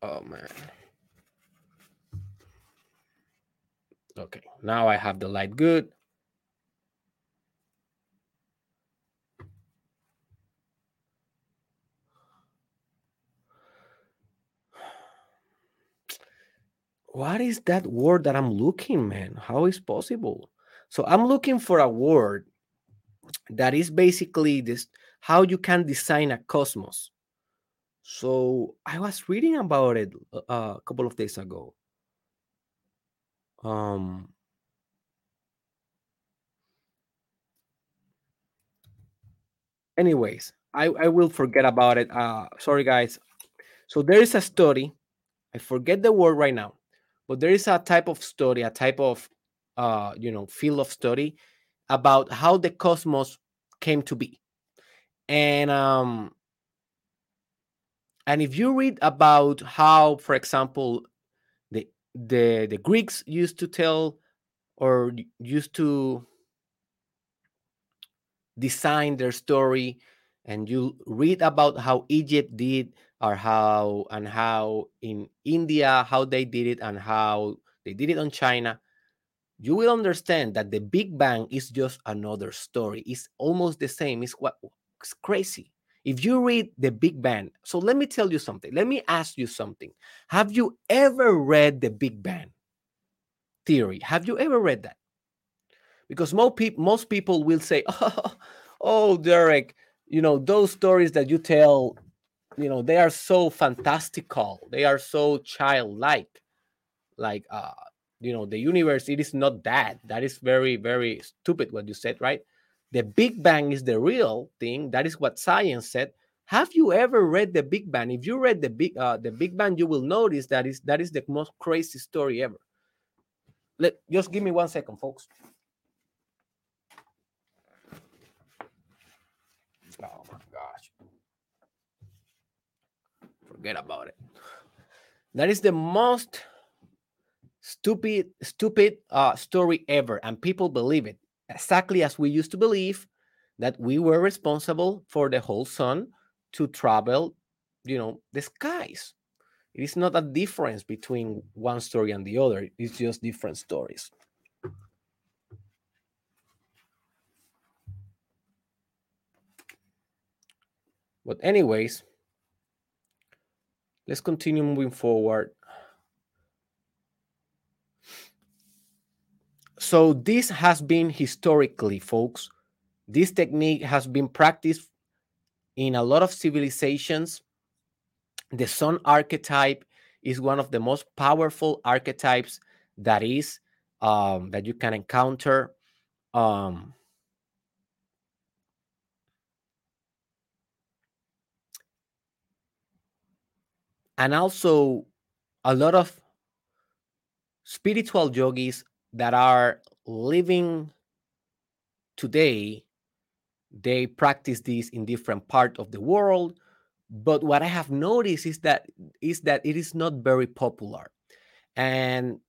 Oh man. Okay, now I have the light good. What is that word that I'm looking, man? How is possible? So I'm looking for a word that is basically this how you can design a cosmos. So I was reading about it uh, a couple of days ago. Um, anyways, I, I will forget about it. Uh, sorry, guys. So there is a study. I forget the word right now, but there is a type of study, a type of uh, you know field of study about how the cosmos came to be, and um, and if you read about how, for example, the the the Greeks used to tell or used to design their story and you read about how Egypt did or how and how in India how they did it and how they did it on China you will understand that the big bang is just another story. It's almost the same. It's what it's crazy if you read the big bang so let me tell you something. Let me ask you something. Have you ever read the big bang theory? Have you ever read that? Because most people most people will say oh, <laughs> oh derek you know those stories that you tell you know they are so fantastical. They are so childlike. Like uh you know the universe it is not that. That is very very stupid what you said right the big bang is the real thing that is what science said. Have you ever read the big bang? If you read the big uh the big bang you will notice that is that is the most crazy story ever. Let just give me one second folks. Oh my gosh. Forget about it. That is the most stupid, stupid uh, story ever, and people believe it exactly as we used to believe that we were responsible for the whole sun to travel, you know, the skies. It is not a difference between one story and the other. It's just different stories. But anyways, let's continue moving forward. So this has been historically, folks. This technique has been practiced in a lot of civilizations. The sun archetype is one of the most powerful archetypes that is um, that you can encounter. Um, and also a lot of spiritual yogis that are living today they practice this in different part of the world but what i have noticed is that is that it is not very popular and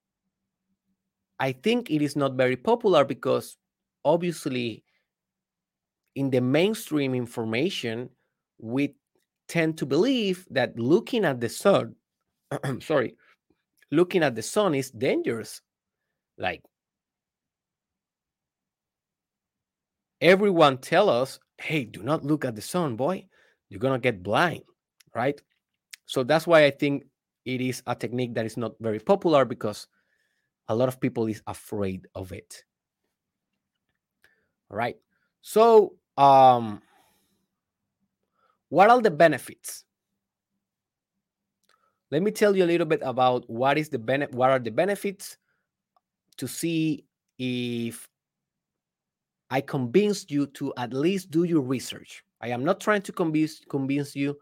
i think it is not very popular because obviously in the mainstream information we tend to believe that looking at the sun, <clears throat> sorry, looking at the sun is dangerous. Like everyone tell us, hey, do not look at the sun, boy. You're gonna get blind, right? So that's why I think it is a technique that is not very popular because a lot of people is afraid of it. All right. So um what are the benefits? Let me tell you a little bit about what is the benefit, what are the benefits to see if I convinced you to at least do your research. I am not trying to convince convince you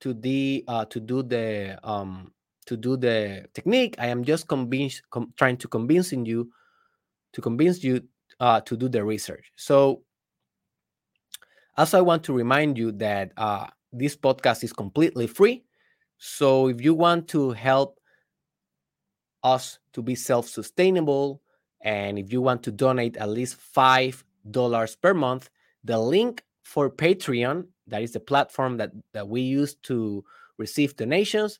to the uh, to do the um, to do the technique. I am just convince, com, trying to convincing you to convince you uh, to do the research. So, also, I want to remind you that uh, this podcast is completely free. So, if you want to help us to be self sustainable, and if you want to donate at least $5 per month, the link for Patreon, that is the platform that, that we use to receive donations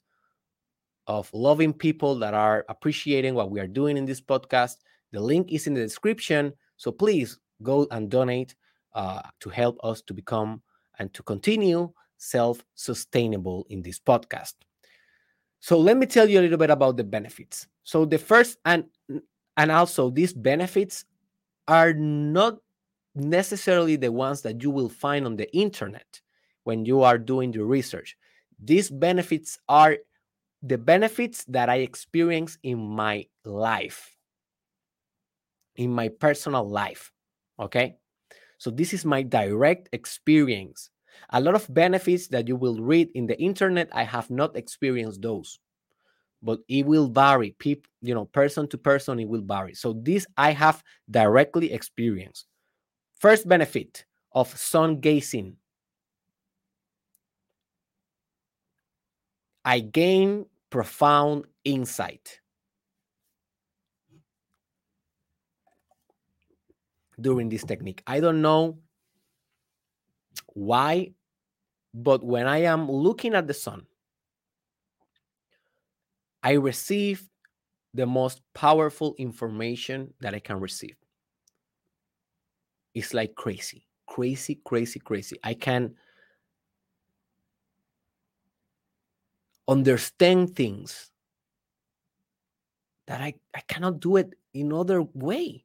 of loving people that are appreciating what we are doing in this podcast. The link is in the description. So please go and donate uh, to help us to become and to continue self sustainable in this podcast. So let me tell you a little bit about the benefits. So the first and and also these benefits are not necessarily the ones that you will find on the internet when you are doing the research. These benefits are the benefits that I experience in my life, in my personal life. Okay. So this is my direct experience. A lot of benefits that you will read in the internet, I have not experienced those, but it will vary. People, you know, person to person, it will vary. So this I have directly experienced. First benefit of sun gazing. I gain profound insight. During this technique, I don't know why, but when I am looking at the sun, I receive the most powerful information that I can receive. It's like crazy, crazy, crazy, crazy. I can understand things that I, I cannot do it in other way.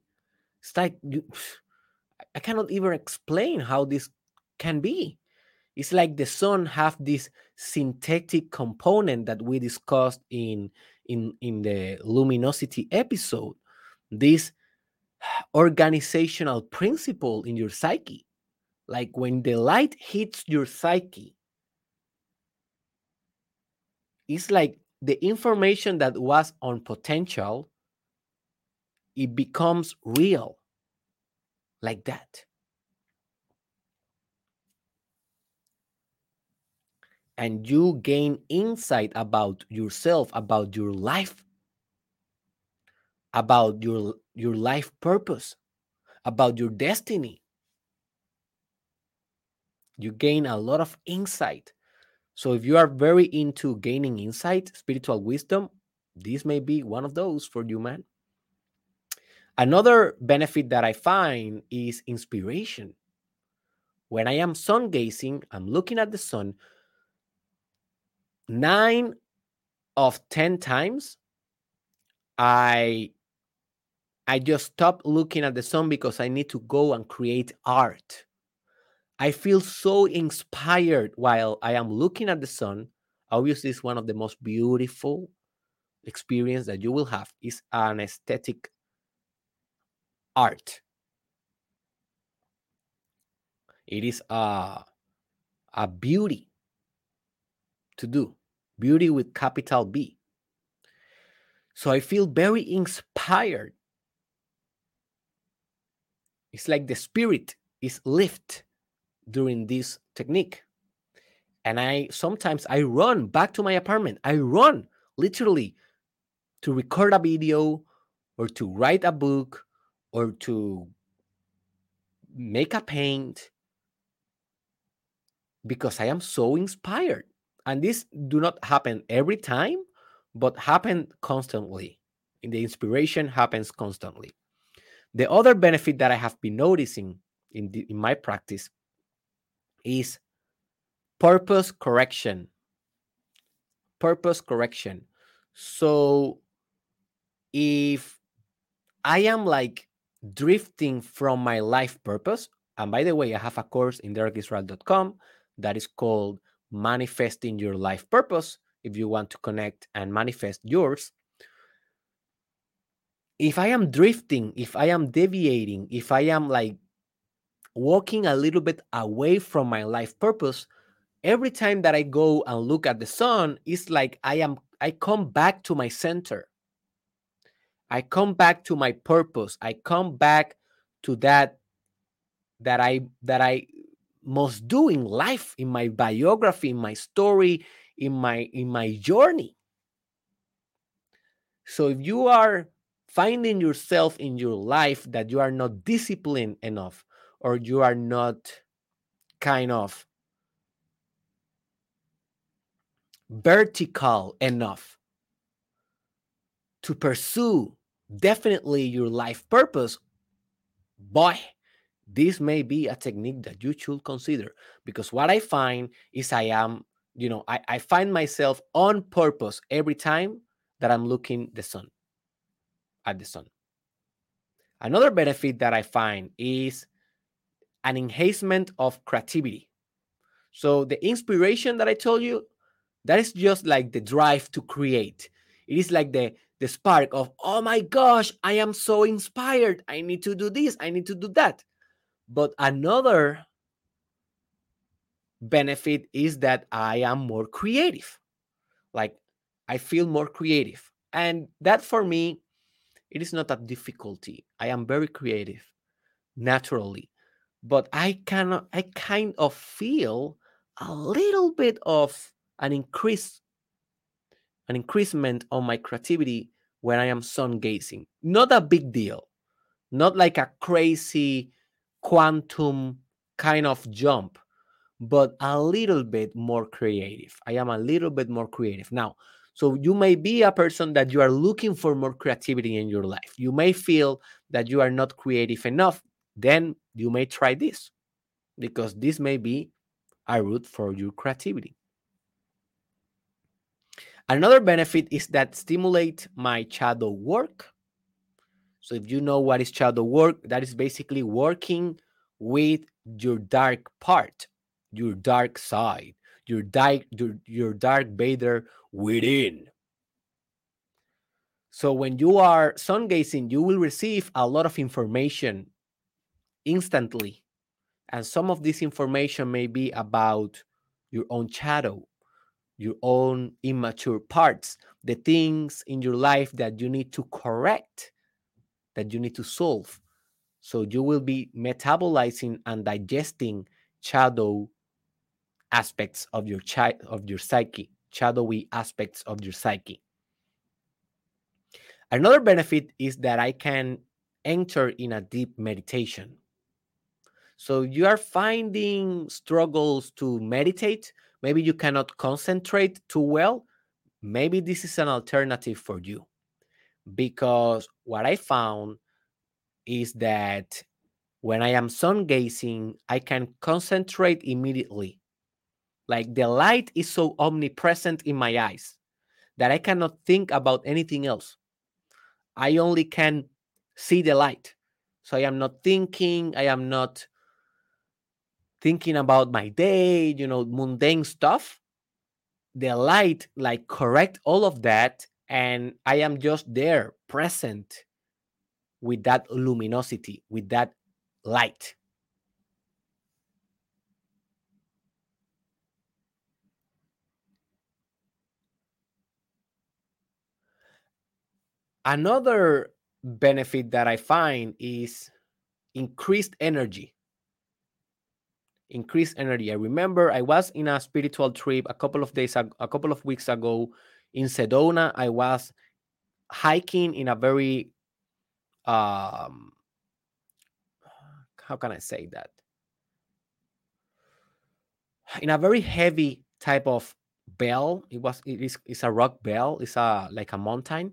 It's like you, <sighs> I cannot even explain how this can be. It's like the sun have this synthetic component that we discussed in in in the luminosity episode. This organizational principle in your psyche. Like when the light hits your psyche, it's like the information that was on potential it becomes real like that and you gain insight about yourself about your life about your your life purpose about your destiny you gain a lot of insight so if you are very into gaining insight, spiritual wisdom, this may be one of those for you, man. Another benefit that I find is inspiration. When I am sun gazing, I'm looking at the sun. Nine of 10 times, I I just stop looking at the sun because I need to go and create art. I feel so inspired while I am looking at the sun. Obviously, it's one of the most beautiful experience that you will have. is an aesthetic art. It is a, a beauty to do, beauty with capital B. So I feel very inspired. It's like the spirit is lifted during this technique. And I sometimes I run back to my apartment. I run literally to record a video or to write a book or to make a paint because I am so inspired. And this do not happen every time, but happen constantly. And the inspiration happens constantly. The other benefit that I have been noticing in, the, in my practice is purpose correction. Purpose correction. So if I am like drifting from my life purpose, and by the way, I have a course in derekisrael.com that is called Manifesting Your Life Purpose if you want to connect and manifest yours. If I am drifting, if I am deviating, if I am like walking a little bit away from my life purpose, every time that I go and look at the sun, it's like I am I come back to my center. I come back to my purpose. I come back to that that I that I must do in life, in my biography, in my story, in my in my journey. So if you are finding yourself in your life that you are not disciplined enough or you are not kind of vertical enough to pursue definitely your life purpose, boy, this may be a technique that you should consider because what I find is I am, you know, I, I find myself on purpose every time that I'm looking the sun at the sun. Another benefit that I find is an enhancement of creativity. So the inspiration that I told you, that is just like the drive to create. It is like the the spark of, oh my gosh, I am so inspired. I need to do this, I need to do that. But another benefit is that I am more creative. Like I feel more creative. And that for me, it is not a difficulty. I am very creative naturally but I cannot I kind of feel a little bit of an increase an increasement on my creativity when I am sun gazing. Not a big deal. Not like a crazy quantum kind of jump, but a little bit more creative. I am a little bit more creative. Now, so you may be a person that you are looking for more creativity in your life. You may feel that you are not creative enough then you may try this because this may be a route for your creativity. Another benefit is that stimulate my shadow work. So if you know what is shadow work, that is basically working with your dark part, your dark side, your dark your, your dark Vader within. So when you are sun gazing, you will receive a lot of information instantly. And some of this information may be about your own shadow, your own immature parts, the things in your life that you need to correct, that you need to solve. So you will be metabolizing and digesting shadow aspects of your child of your psyche, shadowy aspects of your psyche. Another benefit is that I can enter in a deep meditation. So you are finding struggles to meditate. Maybe you cannot concentrate too well. Maybe this is an alternative for you. Because what I found is that when I am sun gazing, I can concentrate immediately. Like the light is so omnipresent in my eyes that I cannot think about anything else. I only can see the light. So I am not thinking, I am not thinking about my day, you know, mundane stuff, the light like correct all of that and I am just there present with that luminosity, with that light. Another benefit that I find is increased energy increased energy. I remember I was in a spiritual trip a couple of days, a couple of weeks ago in Sedona. I was hiking in a very, um, how can I say that? In a very heavy type of bell. It was it is it's a rock bell. It's a like a mountain.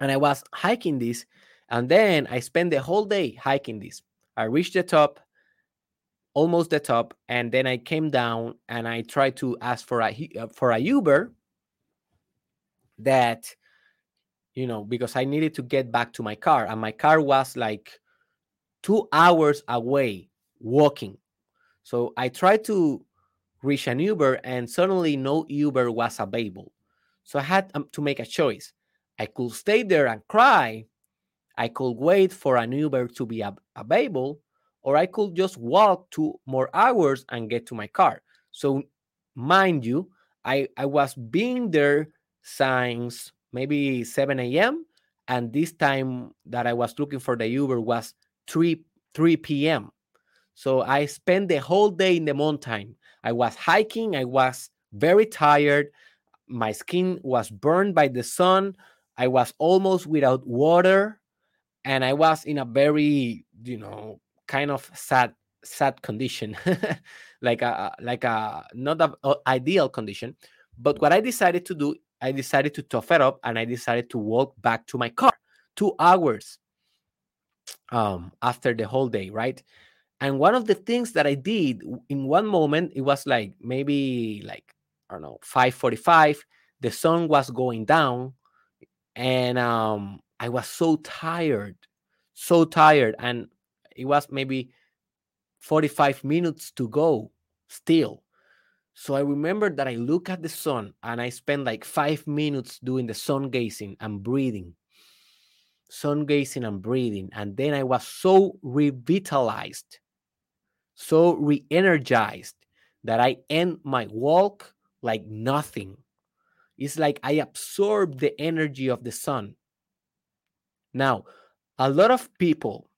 And I was hiking this, and then I spent the whole day hiking this. I reached the top almost the top and then i came down and i tried to ask for a uh, for a uber that you know because i needed to get back to my car and my car was like two hours away walking. So i tried to reach an uber and suddenly no uber was available. So i had um, to make a choice. I could stay there and cry i could wait for an uber to be available or I could just walk two more hours and get to my car. So, mind you, I, I was being there since maybe 7 a.m. And this time that I was looking for the Uber was 3 3 p.m. So I spent the whole day in the mountain. I was hiking, I was very tired. My skin was burned by the sun. I was almost without water and I was in a very, you know, kind of sad sad condition. <laughs> like a like a not ideal condition. But what I decided to do, I decided to tough it up and I decided to walk back to my car. 2 hours um after the whole day, right? And one of the things that I did in one moment, it was like maybe like I don't know, 545. The sun was going down, and um, I was so tired, so tired. And it was maybe 45 minutes to go still. So I remember that I look at the sun and I spent like five minutes doing the sun gazing and breathing, sun gazing and breathing. And then I was so revitalized so re energized that I end my walk like nothing. It's like I absorb the energy of the sun. Now, a lot of people,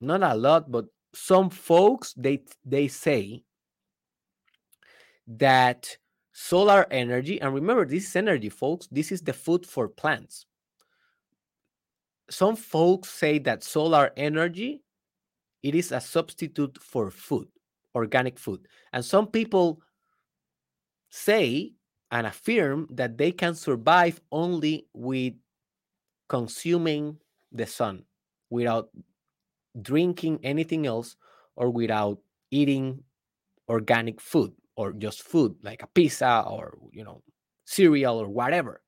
not a lot, but some folks, they they say that solar energy, and remember, this is energy, folks. This is the food for plants. Some folks say that solar energy it is a substitute for food, organic food. And some people say and affirm that they can survive only with consuming the sun without drinking anything else or without eating organic food or just food like a pizza or you know cereal or whatever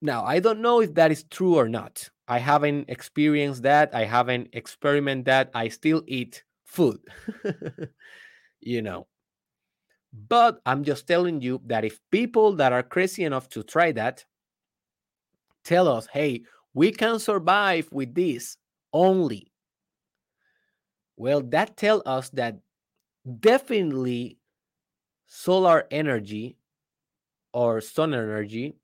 now i don't know if that is true or not I haven't experienced that. I haven't experimented that. I still eat food, <laughs> you know. But I'm just telling you that if people that are crazy enough to try that tell us, hey, we can survive with this only. Well, that tells us that definitely solar energy or sun energy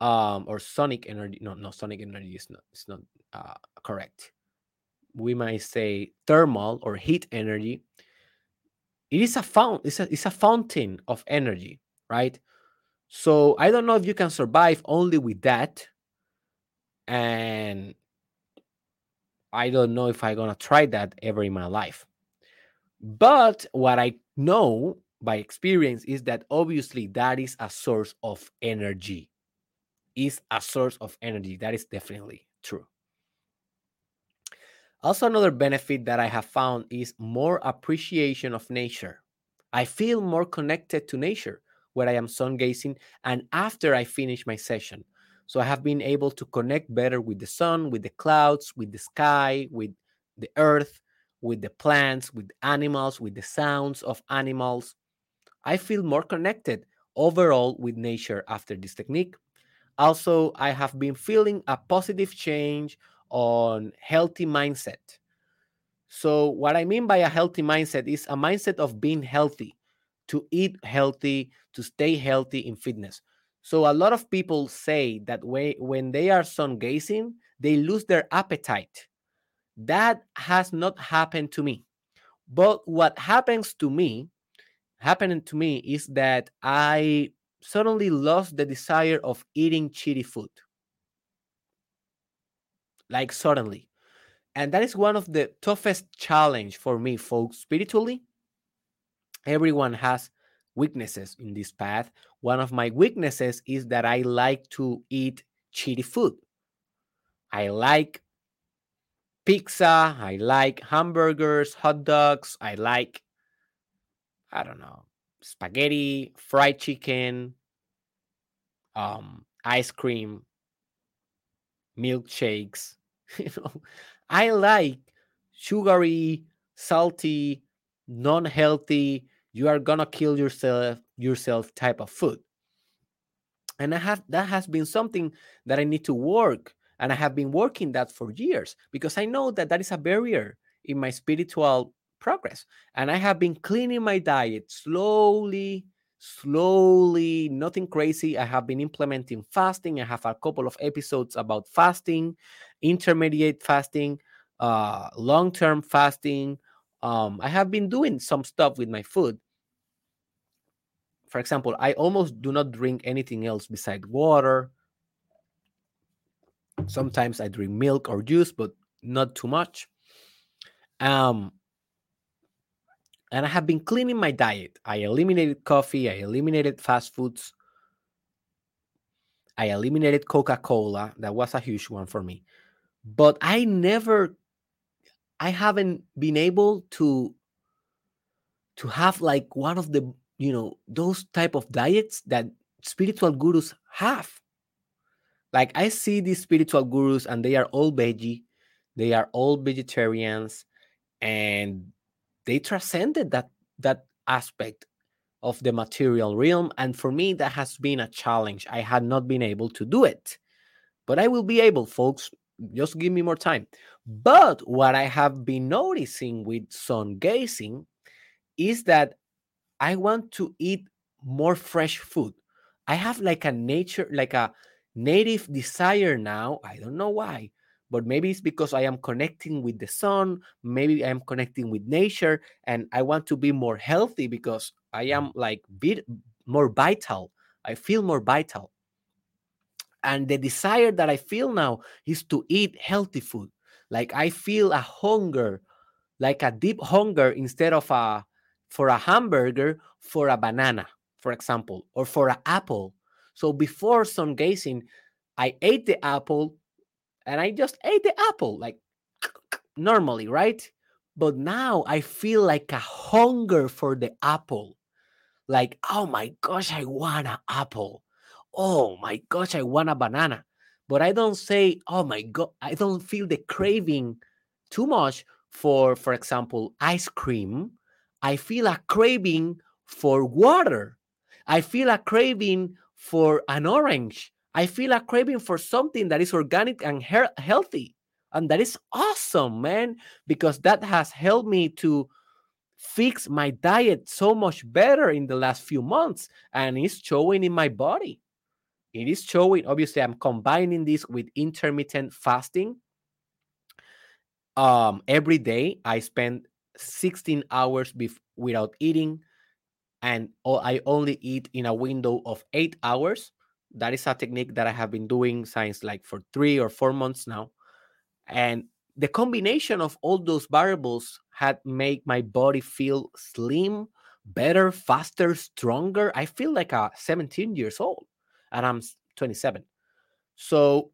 um, or sonic energy. No, no, sonic energy is not. It's not uh, correct. We might say thermal or heat energy. It is a fount. It's a it's a fountain of energy, right? So I don't know if you can survive only with that, and I don't know if I'm gonna try that ever in my life. But what I know by experience is that obviously that is a source of energy is a source of energy. That is definitely true. Also, another benefit that I have found is more appreciation of nature. I feel more connected to nature when I am sun gazing and after I finish my session. So I have been able to connect better with the sun, with the clouds, with the sky, with the earth, with the plants, with animals, with the sounds of animals. I feel more connected overall with nature after this technique also, I have been feeling a positive change on healthy mindset. So, what I mean by a healthy mindset is a mindset of being healthy, to eat healthy, to stay healthy in fitness. So, a lot of people say that when they are sun gazing, they lose their appetite. That has not happened to me. But what happens to me, happening to me, is that I suddenly lost the desire of eating cheaty food. Like suddenly. And that is one of the toughest challenge for me, folks. Spiritually, everyone has weaknesses in this path. One of my weaknesses is that I like to eat cheaty food. I like pizza, I like hamburgers, hot dogs, I like I don't know, spaghetti, fried chicken, um, ice cream, milkshakes. <laughs> you know, I like sugary, salty, non-healthy. You are gonna kill yourself yourself type of food. And I have that has been something that I need to work, and I have been working that for years because I know that that is a barrier in my spiritual progress. And I have been cleaning my diet slowly, slowly, nothing crazy. I have been implementing fasting. I have a couple of episodes about fasting, intermediate fasting, uh, long term fasting. Um, I have been doing some stuff with my food. For example, I almost do not drink anything else besides water. Sometimes I drink milk or juice, but not too much. Um, and I have been cleaning my diet. I eliminated coffee, I eliminated fast foods, I eliminated Coca Cola. That was a huge one for me. But I never, I haven't been able to to have like one of the you know those type of diets that spiritual gurus have like i see these spiritual gurus and they are all veggie they are all vegetarians and they transcended that that aspect of the material realm and for me that has been a challenge. I had not been able to do it. But i will be able folks. Just give me more time. But what i have been noticing with sun gazing is that i want to eat more fresh food. I have like a nature like a native desire now i don't know why but maybe it's because I am connecting with the sun, maybe I am connecting with nature, and I want to be more healthy because I am like bit more vital. I feel more vital. And the desire that I feel now is to eat healthy food. Like I feel a hunger, like a deep hunger instead of a for a hamburger, for a banana, for example, or for an apple. So before sun gazing, I ate the apple and I just ate the apple like <clears throat> normally, right? But now I feel like a hunger for the apple. Like, oh my gosh, I want an apple. Oh my gosh, I want a banana. But I don't say, oh my god, I don't feel the craving too much for, for example, ice cream. I feel a craving for water. I feel a craving for an orange. I feel a craving for something that is organic and he- healthy. And that is awesome, man, because that has helped me to fix my diet so much better in the last few months. And it's showing in my body. It is showing, obviously, I'm combining this with intermittent fasting. Um, every day I spend 16 hours without eating, and I only eat in a window of eight hours that is a technique that I have been doing since like for three or four months now. And the combination of all those variables had made my body feel slim, better, faster, stronger. I feel like a 17 years old and I'm 27. So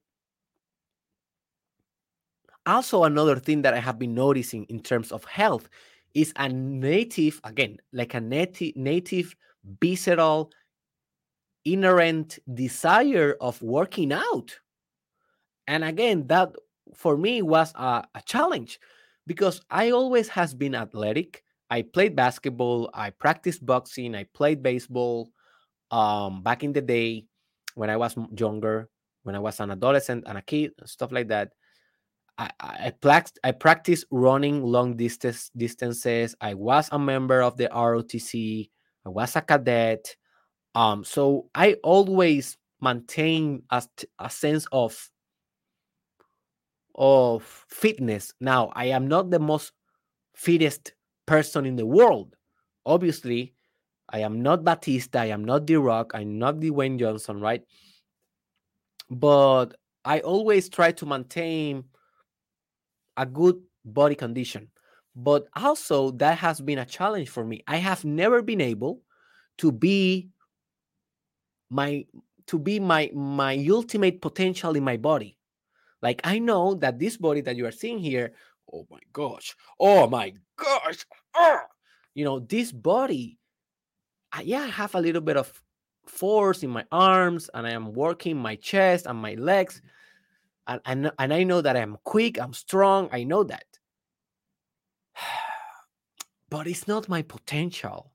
also another thing that I have been noticing in terms of health is a native, again, like a native, native visceral inherent desire of working out. And again, that for me was a, a, challenge because I always has been athletic. I played basketball, I practiced boxing, I played baseball um, back in the day when I was younger, when I was an adolescent and a kid, stuff like that. I, I, I, practiced running long distance distances. I was a member of the ROTC. I was a cadet. Um, so I always maintain a, a sense of of fitness. Now, I am not the most fittest person in the world. Obviously, I am not Batista, I am not The Rock, I'm not Dwayne Johnson, right? But I always try to maintain a good body condition. But also, that has been a challenge for me. I have never been able to be my to be my my ultimate potential in my body like i know that this body that you are seeing here oh my gosh oh my gosh ah! you know this body I, yeah i have a little bit of force in my arms and i am working my chest and my legs and, and, and i know that i'm quick i'm strong i know that <sighs> but it's not my potential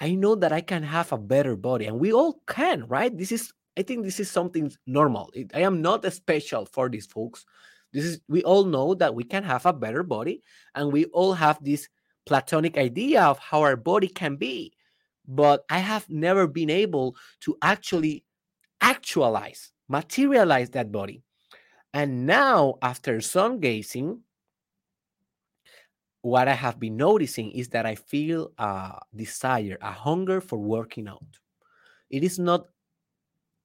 I know that I can have a better body, and we all can, right? This is, I think, this is something normal. It, I am not special for these folks. This is, we all know that we can have a better body, and we all have this platonic idea of how our body can be. but I have never been able to actually actualize, materialize that body. And now, after sun gazing, what I have been noticing is that I feel a desire, a hunger for working out. It is not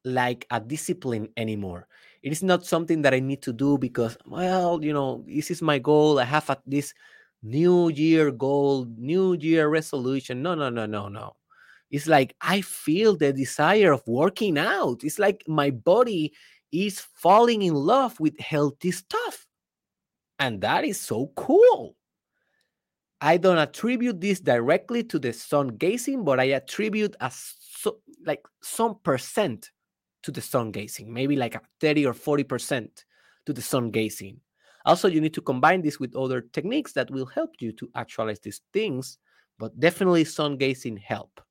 like a discipline anymore. It is not something that I need to do because, well, you know, this is my goal. I have a, this new year goal, new year resolution. No, no, no, no, no. It's like I feel the desire of working out. It's like my body is falling in love with healthy stuff. And that is so cool. I don't attribute this directly to the sun gazing, but I attribute a so, like some percent to the sun gazing, maybe like a 30 or 40% to the sun gazing. Also, you need to combine this with other techniques that will help you to actualize these things, but definitely sun gazing help.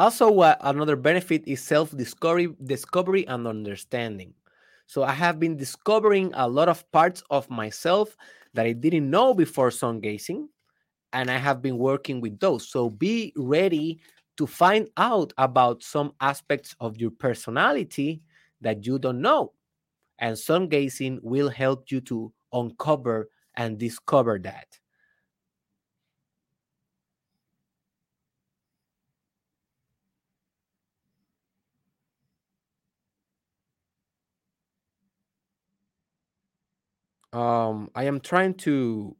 Also, uh, another benefit is self-discovery discovery and understanding. So I have been discovering a lot of parts of myself that I didn't know before sun gazing, and I have been working with those. So be ready to find out about some aspects of your personality that you don't know. And sun gazing will help you to uncover and discover that. Um, I am trying to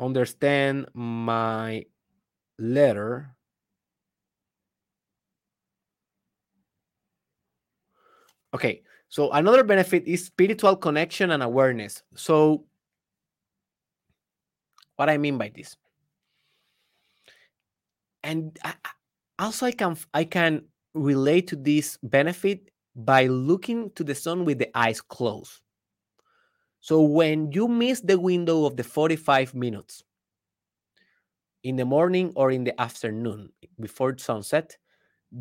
understand my letter. Okay, so another benefit is spiritual connection and awareness. So, what I mean by this, and I, also I can I can relate to this benefit by looking to the sun with the eyes closed. So when you miss the window of the 45 minutes in the morning or in the afternoon before sunset,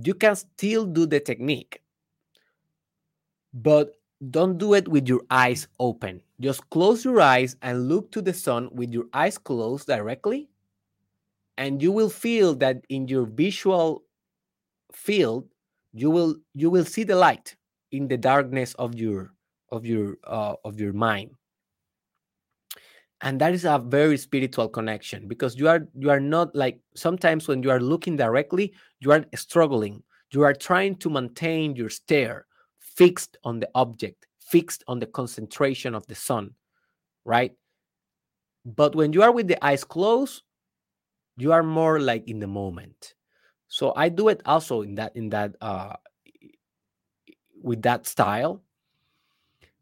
you can still do the technique. But don't do it with your eyes open. Just close your eyes and look to the sun with your eyes closed directly. And you will feel that in your visual field, you will you will see the light in the darkness of your of your uh, of your mind. And that is a very spiritual connection because you are you are not like sometimes when you are looking directly you are struggling. You are trying to maintain your stare fixed on the object fixed on the concentration of the sun right? But when you are with the eyes closed you are more like in the moment so i do it also in that in that uh with that style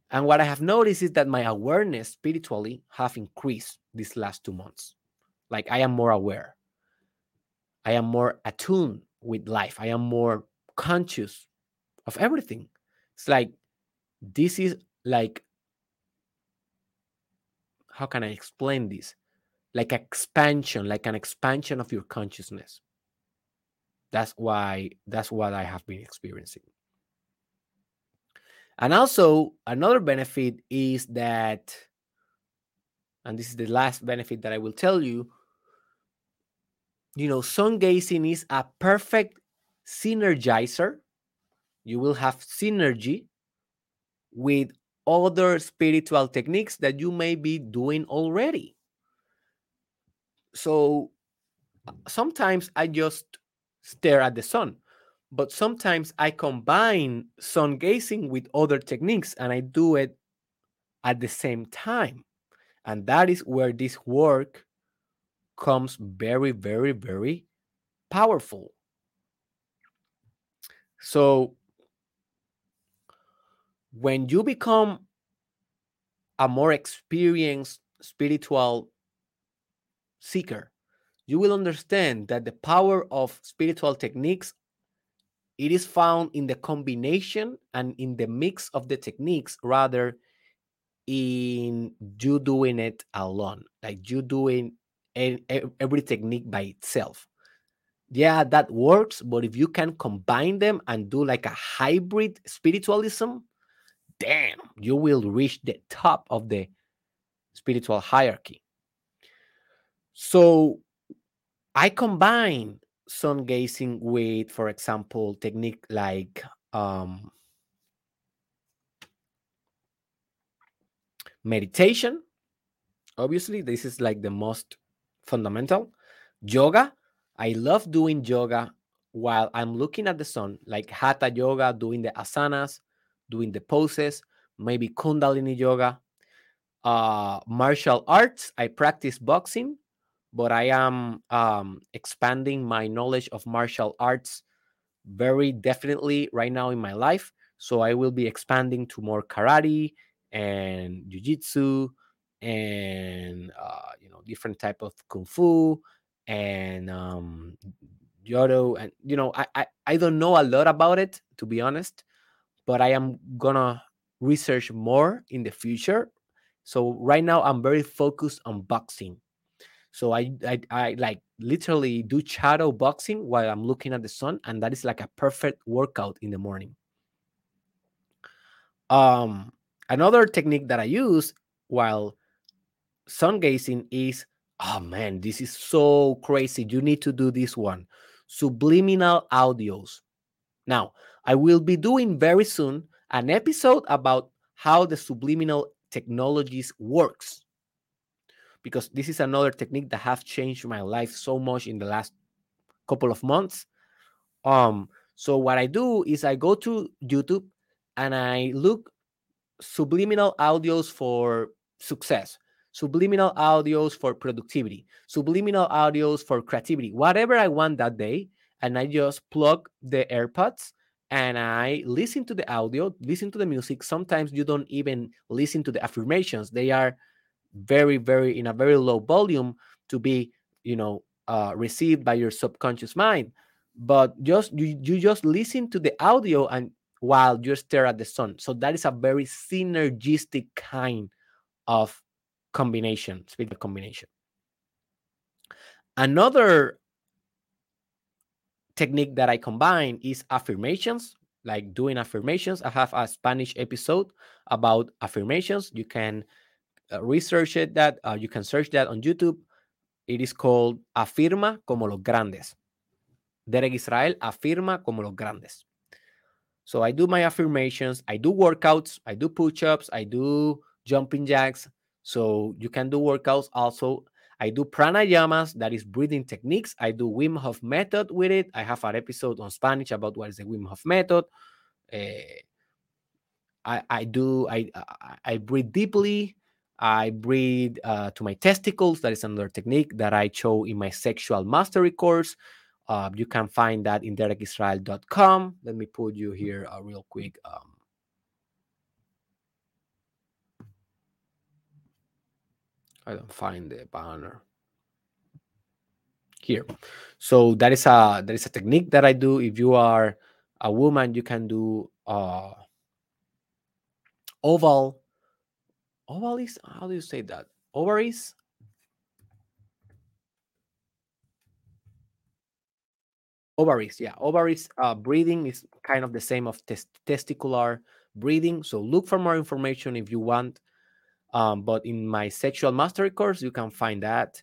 and what I have noticed is that my awareness spiritually have increased these last two months. Like I am more aware. I am more attuned with life. I am more conscious of everything. It's like this is like how can I explain this? Like expansion, like an expansion of your consciousness. That's why that's what I have been experiencing. And also, another benefit is that, and this is the last benefit that I will tell you, you know, sun gazing is a perfect synergizer. You will have synergy with other spiritual techniques that you may be doing already. So sometimes I just stare at the sun but sometimes I combine sun gazing with other techniques and I do it at the same time. And that is where this work comes very, very, very powerful. So, when you become a more experienced spiritual seeker, you will understand that the power of spiritual techniques it is found in the combination and in the mix of the techniques rather in you doing it alone like you doing every technique by itself yeah that works but if you can combine them and do like a hybrid spiritualism damn you will reach the top of the spiritual hierarchy. So I combine sun gazing with, for example, technique like um, meditation. Obviously, this is like the most fundamental. Yoga. I love doing yoga while I'm looking at the sun, like hatha yoga, doing the asanas, doing the poses, maybe kundalini yoga. Uh, martial arts. I practice boxing, but I am um, expanding my knowledge of martial arts very definitely right now in my life. So I will be expanding to more karate and jiu-jitsu and uh, you know different type of kung fu and um, judo and you know I, I I don't know a lot about it to be honest, but I am gonna research more in the future. So right now I'm very focused on boxing. So I I, I like literally do shadow boxing while I'm looking at the sun, and that is like a perfect workout in the morning. Um, another technique that I use while sun gazing is oh man, this is so crazy. You need to do this one subliminal audios. Now, I will be doing very soon an episode about how the subliminal technologies works because this is another technique that have changed my life so much in the last couple of months. Um, so what I do is I go to YouTube and I look subliminal audios for success, subliminal audios for productivity, subliminal audios for creativity, whatever I want that day. And I just plug the AirPods and I listen to the audio, listen to the music. Sometimes you don't even listen to the affirmations, they are very, very in a very low volume to be, you know, uh, received by your subconscious mind. But just you, you just listen to the audio and while you stare at the sun. So that is a very synergistic kind of combination, spiritual combination. Another technique that I combine is affirmations, like doing affirmations. I have a Spanish episode about affirmations. You can uh, research it that uh, you can search that on YouTube. It is called Afirma como los grandes. Derek Israel afirma como los grandes. So I do my affirmations, I do workouts, I do push-ups, I do jumping jacks. So you can do workouts also. I do pranayamas, that is breathing techniques. I do Wim Hof method with it. I have an episode on Spanish about what is the Wim Hof method. Uh, I, I do I I breathe deeply. I breathe uh, to my testicles. That is another technique that I show in my sexual mastery course. Uh, you can find that in derekisrael.com. Let me put you here uh, real quick. Um, I don't find the banner here. So that is a that is a technique that I do. If you are a woman, you can do uh, oval ovaries how do you say that? Ovaries? Ovaries yeah. Ovaries uh, breathing is kind of the same of test testicular breathing. So look for more information if you want um, but in my sexual mastery course you can find that.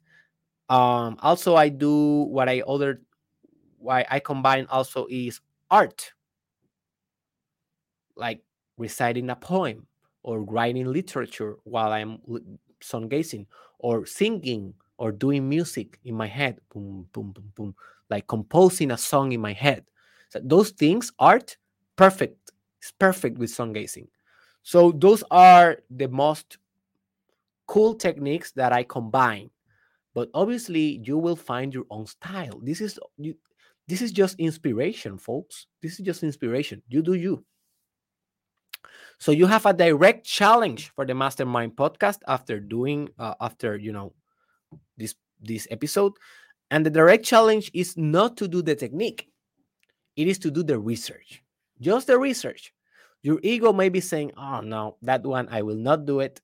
Um, also i do what i other why i combine also is art. Like reciting a poem or writing literature while I'm sun gazing or singing or doing music in my head, boom, boom, boom, boom, like composing a song in my head. So those things, art, perfect. It's perfect with sun gazing. So those are the most cool techniques that I combine. But obviously, you will find your own style. This is you. This is just inspiration, folks. This is just inspiration. You do you. So you have a direct challenge for the Mastermind podcast after doing uh, after you know this this episode, and the direct challenge is not to do the technique; it is to do the research, just the research. Your ego may be saying, "Oh no, that one I will not do it."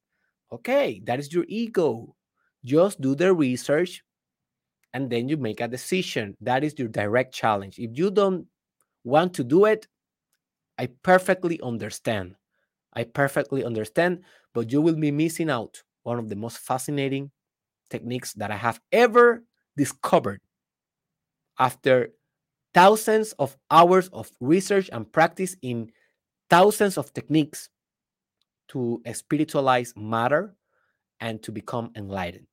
Okay, that is your ego. Just do the research, and then you make a decision. That is your direct challenge. If you don't want to do it, I perfectly understand. I perfectly understand, but you will be missing out one of the most fascinating techniques that I have ever discovered after thousands of hours of research and practice in thousands of techniques to spiritualize matter and to become enlightened.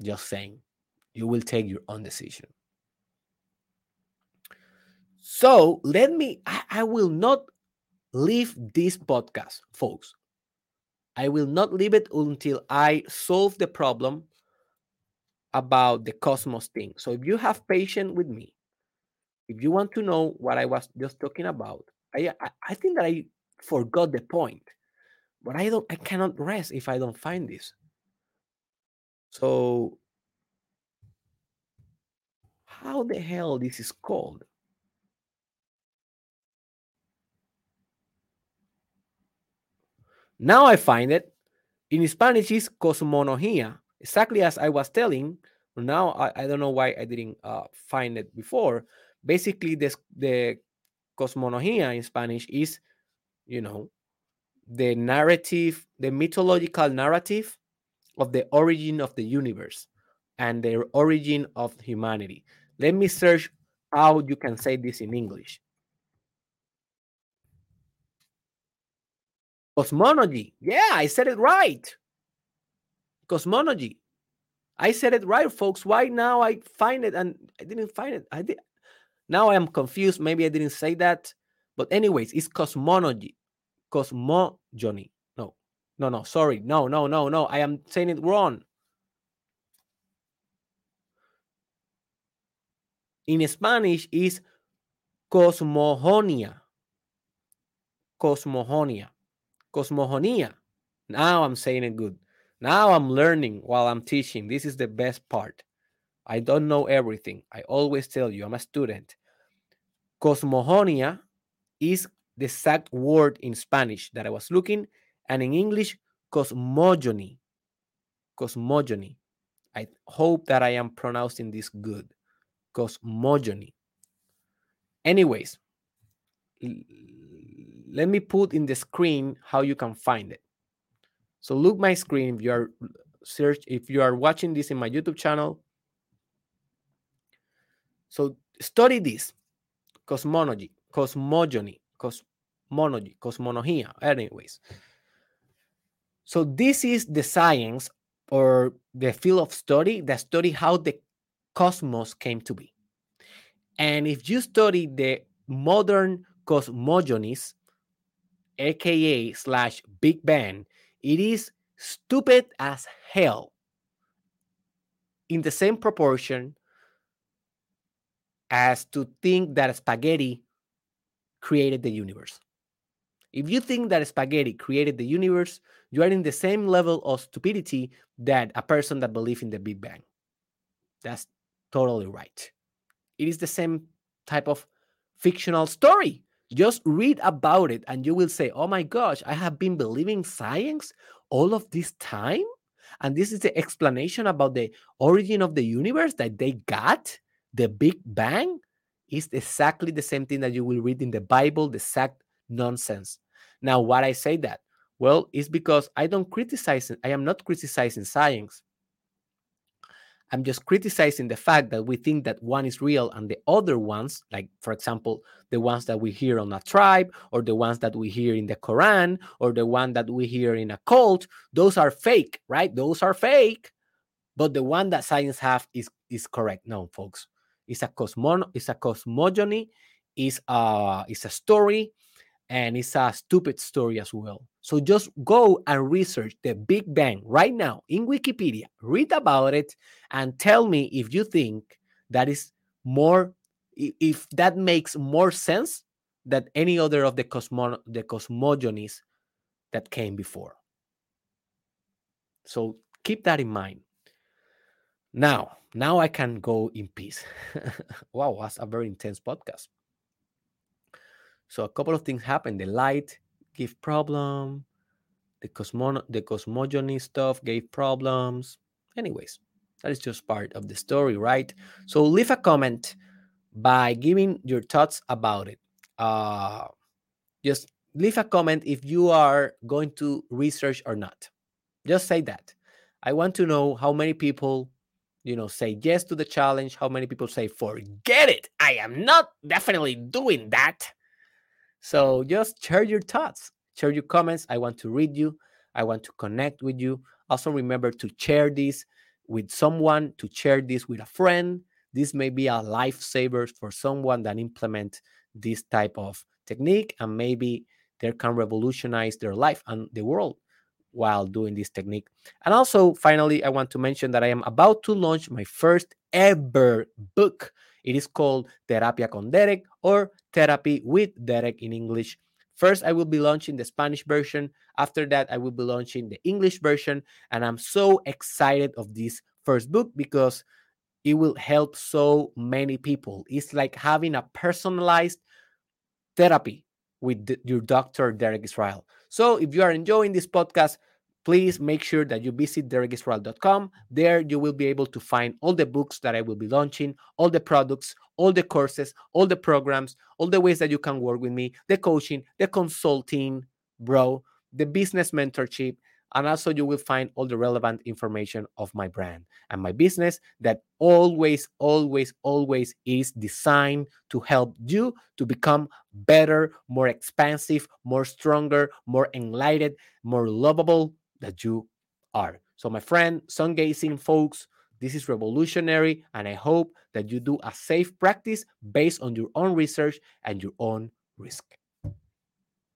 Just saying, you will take your own decision. So let me, I, I will not leave this podcast, folks. I will not leave it until I solve the problem about the cosmos thing. So if you have patience with me, if you want to know what I was just talking about, I, I, I think that I forgot the point, but I don't I cannot rest if I don't find this. So how the hell this is called? Now I find it. In Spanish is cosmonología, exactly as I was telling. Now I, I don't know why I didn't uh, find it before. Basically, this the cosmonología in Spanish is, you know, the narrative, the mythological narrative of the origin of the universe and the origin of humanity. Let me search how you can say this in English. Cosmology. Yeah, I said it right. Cosmology. I said it right, folks. Why now I find it and I didn't find it? I did. Now I am confused. Maybe I didn't say that. But anyways, it's cosmology. Cosmogony. No, no, no. Sorry. No, no, no, no. I am saying it wrong. In Spanish is cosmogonia. Cosmogonia. Cosmogonia. Now I'm saying it good. Now I'm learning while I'm teaching. This is the best part. I don't know everything. I always tell you, I'm a student. Cosmogonia is the exact word in Spanish that I was looking, and in English, cosmogony. Cosmogony. I hope that I am pronouncing this good. Cosmogony. Anyways, let me put in the screen how you can find it. So look my screen if you are search if you are watching this in my YouTube channel. So study this cosmology, cosmogony, cosmology, cosmologia. Anyways, so this is the science or the field of study that study how the cosmos came to be. And if you study the modern cosmogonies, aka slash Big Bang, it is stupid as hell in the same proportion as to think that spaghetti created the universe. If you think that spaghetti created the universe, you are in the same level of stupidity that a person that believes in the Big Bang. That's totally right. It is the same type of fictional story. Just read about it and you will say, oh my gosh, I have been believing science all of this time. And this is the explanation about the origin of the universe that they got, the Big Bang, is exactly the same thing that you will read in the Bible, the exact nonsense. Now, why I say that? Well, it's because I don't criticize, I am not criticizing science. I'm just criticizing the fact that we think that one is real and the other ones, like for example, the ones that we hear on a tribe, or the ones that we hear in the Quran, or the one that we hear in a cult, those are fake, right? Those are fake. But the one that science have is is correct. No, folks, it's a cosmon, it's a cosmogony, is a it's a story, and it's a stupid story as well. So just go and research the Big Bang right now in Wikipedia, read about it, and tell me if you think that is more, if that makes more sense than any other of the cosmo the cosmogonies that came before. So keep that in mind. Now, now I can go in peace. <laughs> wow, that's a very intense podcast. So a couple of things happened. The light give problem. The cosmo the cosmogony stuff gave problems. Anyways, that is just part of the story, right? So leave a comment by giving your thoughts about it. Uh, just leave a comment if you are going to research or not. Just say that. I want to know how many people, you know, say yes to the challenge, how many people say, forget it. I am not definitely doing that. So just share your thoughts, share your comments. I want to read you. I want to connect with you. Also, remember to share this with someone, to share this with a friend. This may be a lifesaver for someone that implement this type of technique and maybe they can revolutionize their life and the world while doing this technique. And also, finally, I want to mention that I am about to launch my first ever book. It is called Terapia con Derek or Therapy with Derek in English. First, I will be launching the Spanish version. After that, I will be launching the English version. And I'm so excited of this first book because it will help so many people. It's like having a personalized therapy with your doctor, Derek Israel. So if you are enjoying this podcast, please make sure that you visit derekisrael.com. There you will be able to find all the books that I will be launching, all the products, all the courses, all the programs, all the ways that you can work with me, the coaching, the consulting, bro, the business mentorship, and also, you will find all the relevant information of my brand and my business that always, always, always is designed to help you to become better, more expansive, more stronger, more enlightened, more lovable that you are. So, my friend, sun gazing folks, this is revolutionary, and I hope that you do a safe practice based on your own research and your own risk.